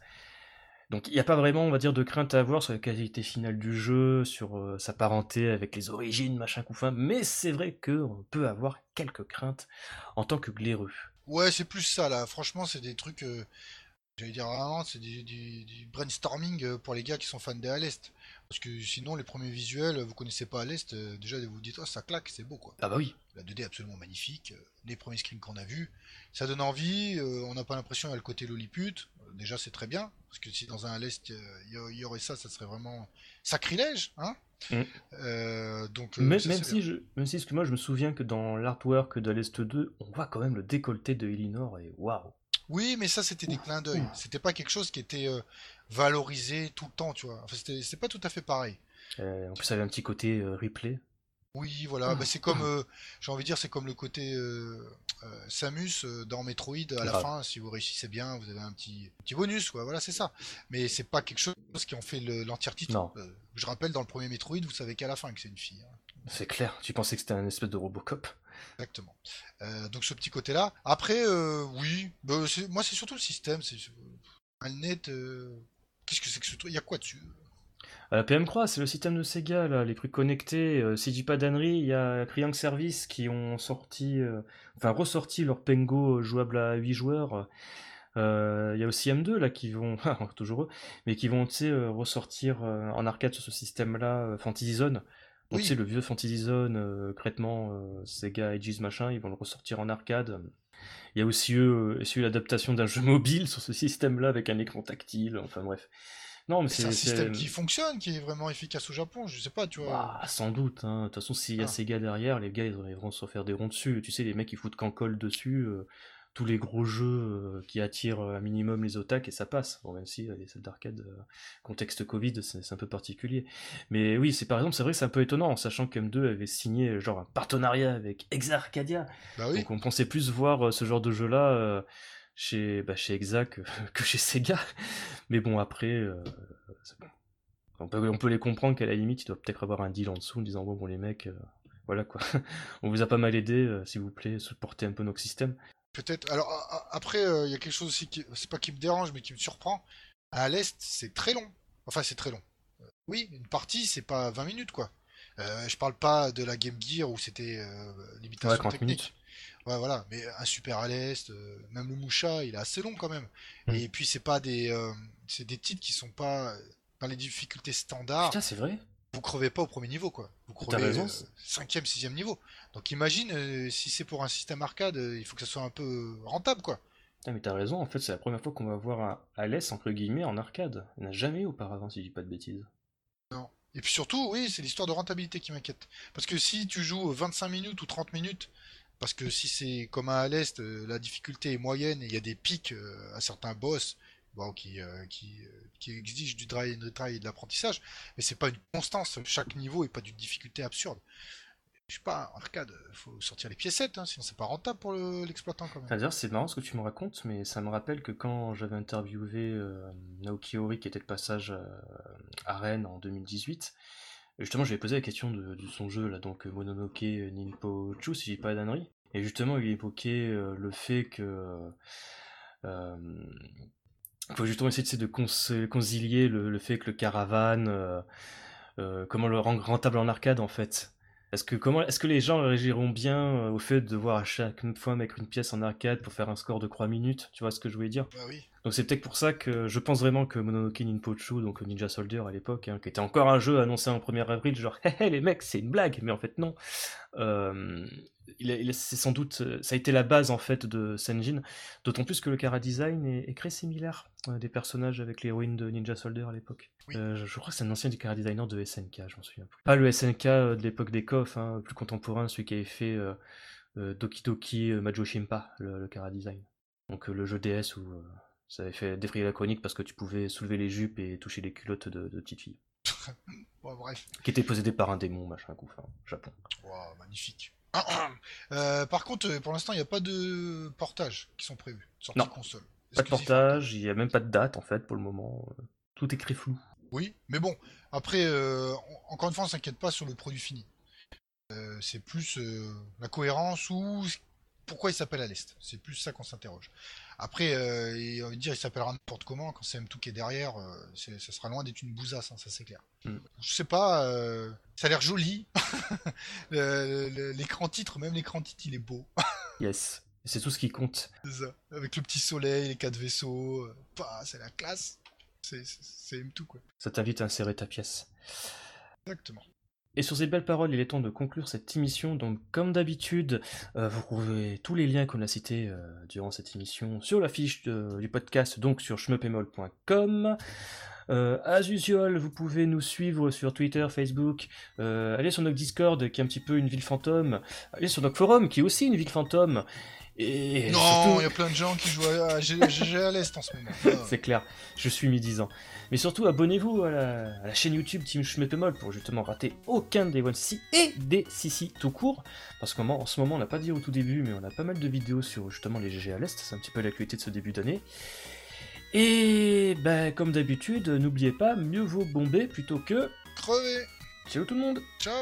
Donc il n'y a pas vraiment, on va dire, de crainte à avoir sur la qualité finale du jeu, sur euh, sa parenté avec les origines, machin couffin, mais c'est vrai qu'on peut avoir quelques craintes en tant que glaireux. Ouais, c'est plus ça là. Franchement, c'est des trucs, euh, j'allais dire vraiment, c'est du, brainstorming euh, pour les gars qui sont fans des à l'Est. Parce que sinon, les premiers visuels, vous connaissez pas à l'Est, déjà vous dites, oh ça claque, c'est beau quoi. Ah bah oui. La 2D est absolument magnifique, les premiers screens qu'on a vus, ça donne envie, on n'a pas l'impression qu'il y a le côté lolliput, déjà c'est très bien, parce que si dans un Lest il y, aurait ça, ça serait vraiment sacrilège, hein mm. euh, donc, euh, même, si je, même si, moi je me souviens que dans l'artwork de l'Est 2, on voit quand même le décolleté de Elinor et waouh! Oui, mais ça c'était des clins d'œil. C'était pas quelque chose qui était euh, valorisé tout le temps, tu vois. Enfin, c'était pas tout à fait pareil. en plus, ça avait un petit côté replay. Oui, voilà, bah, c'est comme, euh, j'ai envie de dire, c'est comme le côté euh, euh, Samus dans Metroid à la fin. Si vous réussissez bien, vous avez un petit, petit bonus, quoi. Voilà, c'est ça. Mais c'est pas quelque chose qui en fait l'entièreté. je rappelle, dans le premier Metroid, vous savez qu'à la fin que c'est une fille. Hein. C'est clair. Tu pensais que c'était un espèce de Robocop? Exactement. donc ce petit côté-là. Après, oui, bah, moi c'est surtout le système. C'est net. Qu'est-ce que c'est que ce truc? Il y a quoi dessus? Euh, PM3, c'est le système de Sega, là, les trucs connectés. Euh, si je dis pas d'annerie, il y a Triangle Service qui ont sorti, euh, enfin ressorti leur Pengo jouable à 8 joueurs. Il y a aussi M2 là qui vont, toujours eux, mais qui vont ressortir en arcade sur ce système-là, Fantasy Zone. Donc c'est le vieux Fantasy Zone, crêtement Sega Aegis machin, ils vont le ressortir en arcade. Il y a aussi eu l'adaptation d'un jeu mobile sur ce système-là avec un écran tactile, enfin bref. Non, mais c'est un système qui fonctionne, qui est vraiment efficace au Japon, je sais pas, tu vois. Bah, sans doute, hein. de toute façon, s'il y a ah. gars derrière, les gars, ils vont se faire des ronds dessus. Tu sais, les mecs, ils foutent qu'en colle dessus. Euh, tous les gros jeux euh, qui attirent un minimum les otaques et ça passe. Bon, même si les salles d'arcade, contexte Covid, c'est un peu particulier. Mais oui, c'est par exemple, c'est vrai que c'est un peu étonnant, en sachant que M2 avait signé genre un partenariat avec Exarcadia. Bah oui. Donc on pensait plus voir ce genre de jeu-là chez, bah, chez Exa que, chez Sega. Mais bon, après, On, peut, on, peut, les comprendre qu'à la limite, il doit peut-être avoir un deal en dessous en disant bon, bon les mecs, voilà quoi. on vous a pas mal aidé, euh, s'il vous plaît, supportez un peu nos systèmes. Peut-être. Alors après, euh, il y a quelque chose aussi qui, c'est pas qui me dérange, mais qui me surprend. À l'est, c'est très long. Enfin, c'est très long. Euh, oui, une partie, c'est pas 20 minutes quoi. je parle pas de la Game Gear où c'était limitation technique. Minutes. Ouais, voilà. Mais un super à l'est, même le Moucha, il est assez long quand même. Mm. Et puis c'est pas des, c'est des titres qui sont pas dans les difficultés standards. Putain, c'est vrai vous crevez pas au premier niveau, quoi. Vous crevez raison. 5 sixième niveau. Donc imagine, euh, si c'est pour un système arcade, euh, il faut que ça soit un peu rentable, quoi. mais t'as raison, en fait, c'est la première fois qu'on va voir un Alès, entre guillemets, en arcade. Il n'a jamais eu auparavant, si je dis pas de bêtises. Non. Et puis surtout, oui, c'est l'histoire de rentabilité qui m'inquiète. Parce que si tu joues 25 minutes ou 30 minutes, parce que si c'est comme à l'Est, euh, la difficulté est moyenne et il y a des pics à certains boss, qui, euh, qui, euh, qui, exige du retry et de l'apprentissage, mais c'est pas une constance. Chaque niveau est pas d'une difficulté absurde. Je sais pas, arcade, faut sortir les piécettes, hein, sinon c'est pas rentable pour l'exploitant quand même. D'ailleurs, c'est marrant ce que tu me racontes, mais ça me rappelle que quand j'avais interviewé euh, Naoki Ori, qui était de passage à Rennes en 2018, justement, je ai posé la question de, son jeu, là, donc Mononoke Ninpo Chu, si j'ai pas d'annerie. Et justement, il évoquait le fait que faut justement essayer de concilier le, fait que le caravane, euh, euh, comment le rendre rentable en arcade en fait. Est-ce que, comment, est-ce que les gens réagiront bien euh, au fait de devoir à chaque fois mettre une pièce en arcade pour faire un score de 3 minutes? Tu vois ce que je voulais dire? Bah oui. Donc c'est peut-être pour ça que je pense vraiment que Mononoke Ninpochu, donc Ninja Soldier à l'époque, hein, qui était encore un jeu annoncé en 1er avril, genre hé hé les mecs c'est une blague, mais en fait non. Euh, il, c'est sans doute, euh, ça a été la base en fait de Senjin, d'autant plus que le Kara Design est, très similaire euh, des personnages avec l'héroïne de Ninja Soldier à l'époque. Euh, je, crois que c'est un ancien du Kara Designer de SNK, je m'en souviens plus. Pas le SNK de l'époque des KOF, hein, plus contemporain, celui qui avait fait Doki Doki Majo Shimpa, le, le Kara Design. Donc le jeu DS où ça avait fait défrayer la chronique parce que tu pouvais soulever les jupes et toucher les culottes de, de petites filles. bref. Qui était possédé par un démon, machin, coup, enfin, Japon. Wow, magnifique. Euh, par contre, euh, pour l'instant, il n'y a pas de portage qui sont prévus. Sortie non. console. Pas de portage, il n'y a même pas de date en fait pour le moment. Tout est écrit flou. Oui, mais bon, après, euh, encore une fois, on s'inquiète pas sur le produit fini. c'est plus la cohérence ou pourquoi il s'appelle à l'Est. C'est plus ça qu'on s'interroge. Après, euh, il, dire il s'appellera n'importe comment, quand c'est M2 qui est derrière, euh, ça sera loin d'être une bousasse, hein, ça c'est clair. Mm. Je sais pas, euh, ça a l'air joli. l'écran titre, même l'écran titre, il est beau. yes, c'est tout ce qui compte. Ça. Avec le petit soleil, les quatre vaisseaux, bah, c'est la classe. C'est M2 quoi. Ça t'invite à insérer ta pièce. Exactement. Et sur ces belles paroles, il est temps de conclure cette émission. Donc, comme d'habitude, euh, vous trouvez tous les liens qu'on a cités euh, durant cette émission sur la fiche du podcast, donc sur schmepemol.com. Euh, as usual, vous pouvez nous suivre sur Twitter, Facebook, allez sur notre Discord qui est un petit peu une ville fantôme, allez sur notre forum qui est aussi une ville fantôme, non, il y a plein de gens qui jouent à GG à l'Est en ce moment. c'est clair, je suis mi-disant. Mais surtout, abonnez-vous à la, chaîne YouTube Team Schmeppemol pour justement rater aucun des One C et des Sissi tout court. Parce qu'en ce moment, on n'a pas dit au tout début, mais on a pas mal de vidéos sur justement les GG à l'Est. C'est un petit peu l'actualité de ce début d'année. Et ben, comme d'habitude, n'oubliez pas, mieux vaut bomber plutôt que. Crever Ciao tout le monde Ciao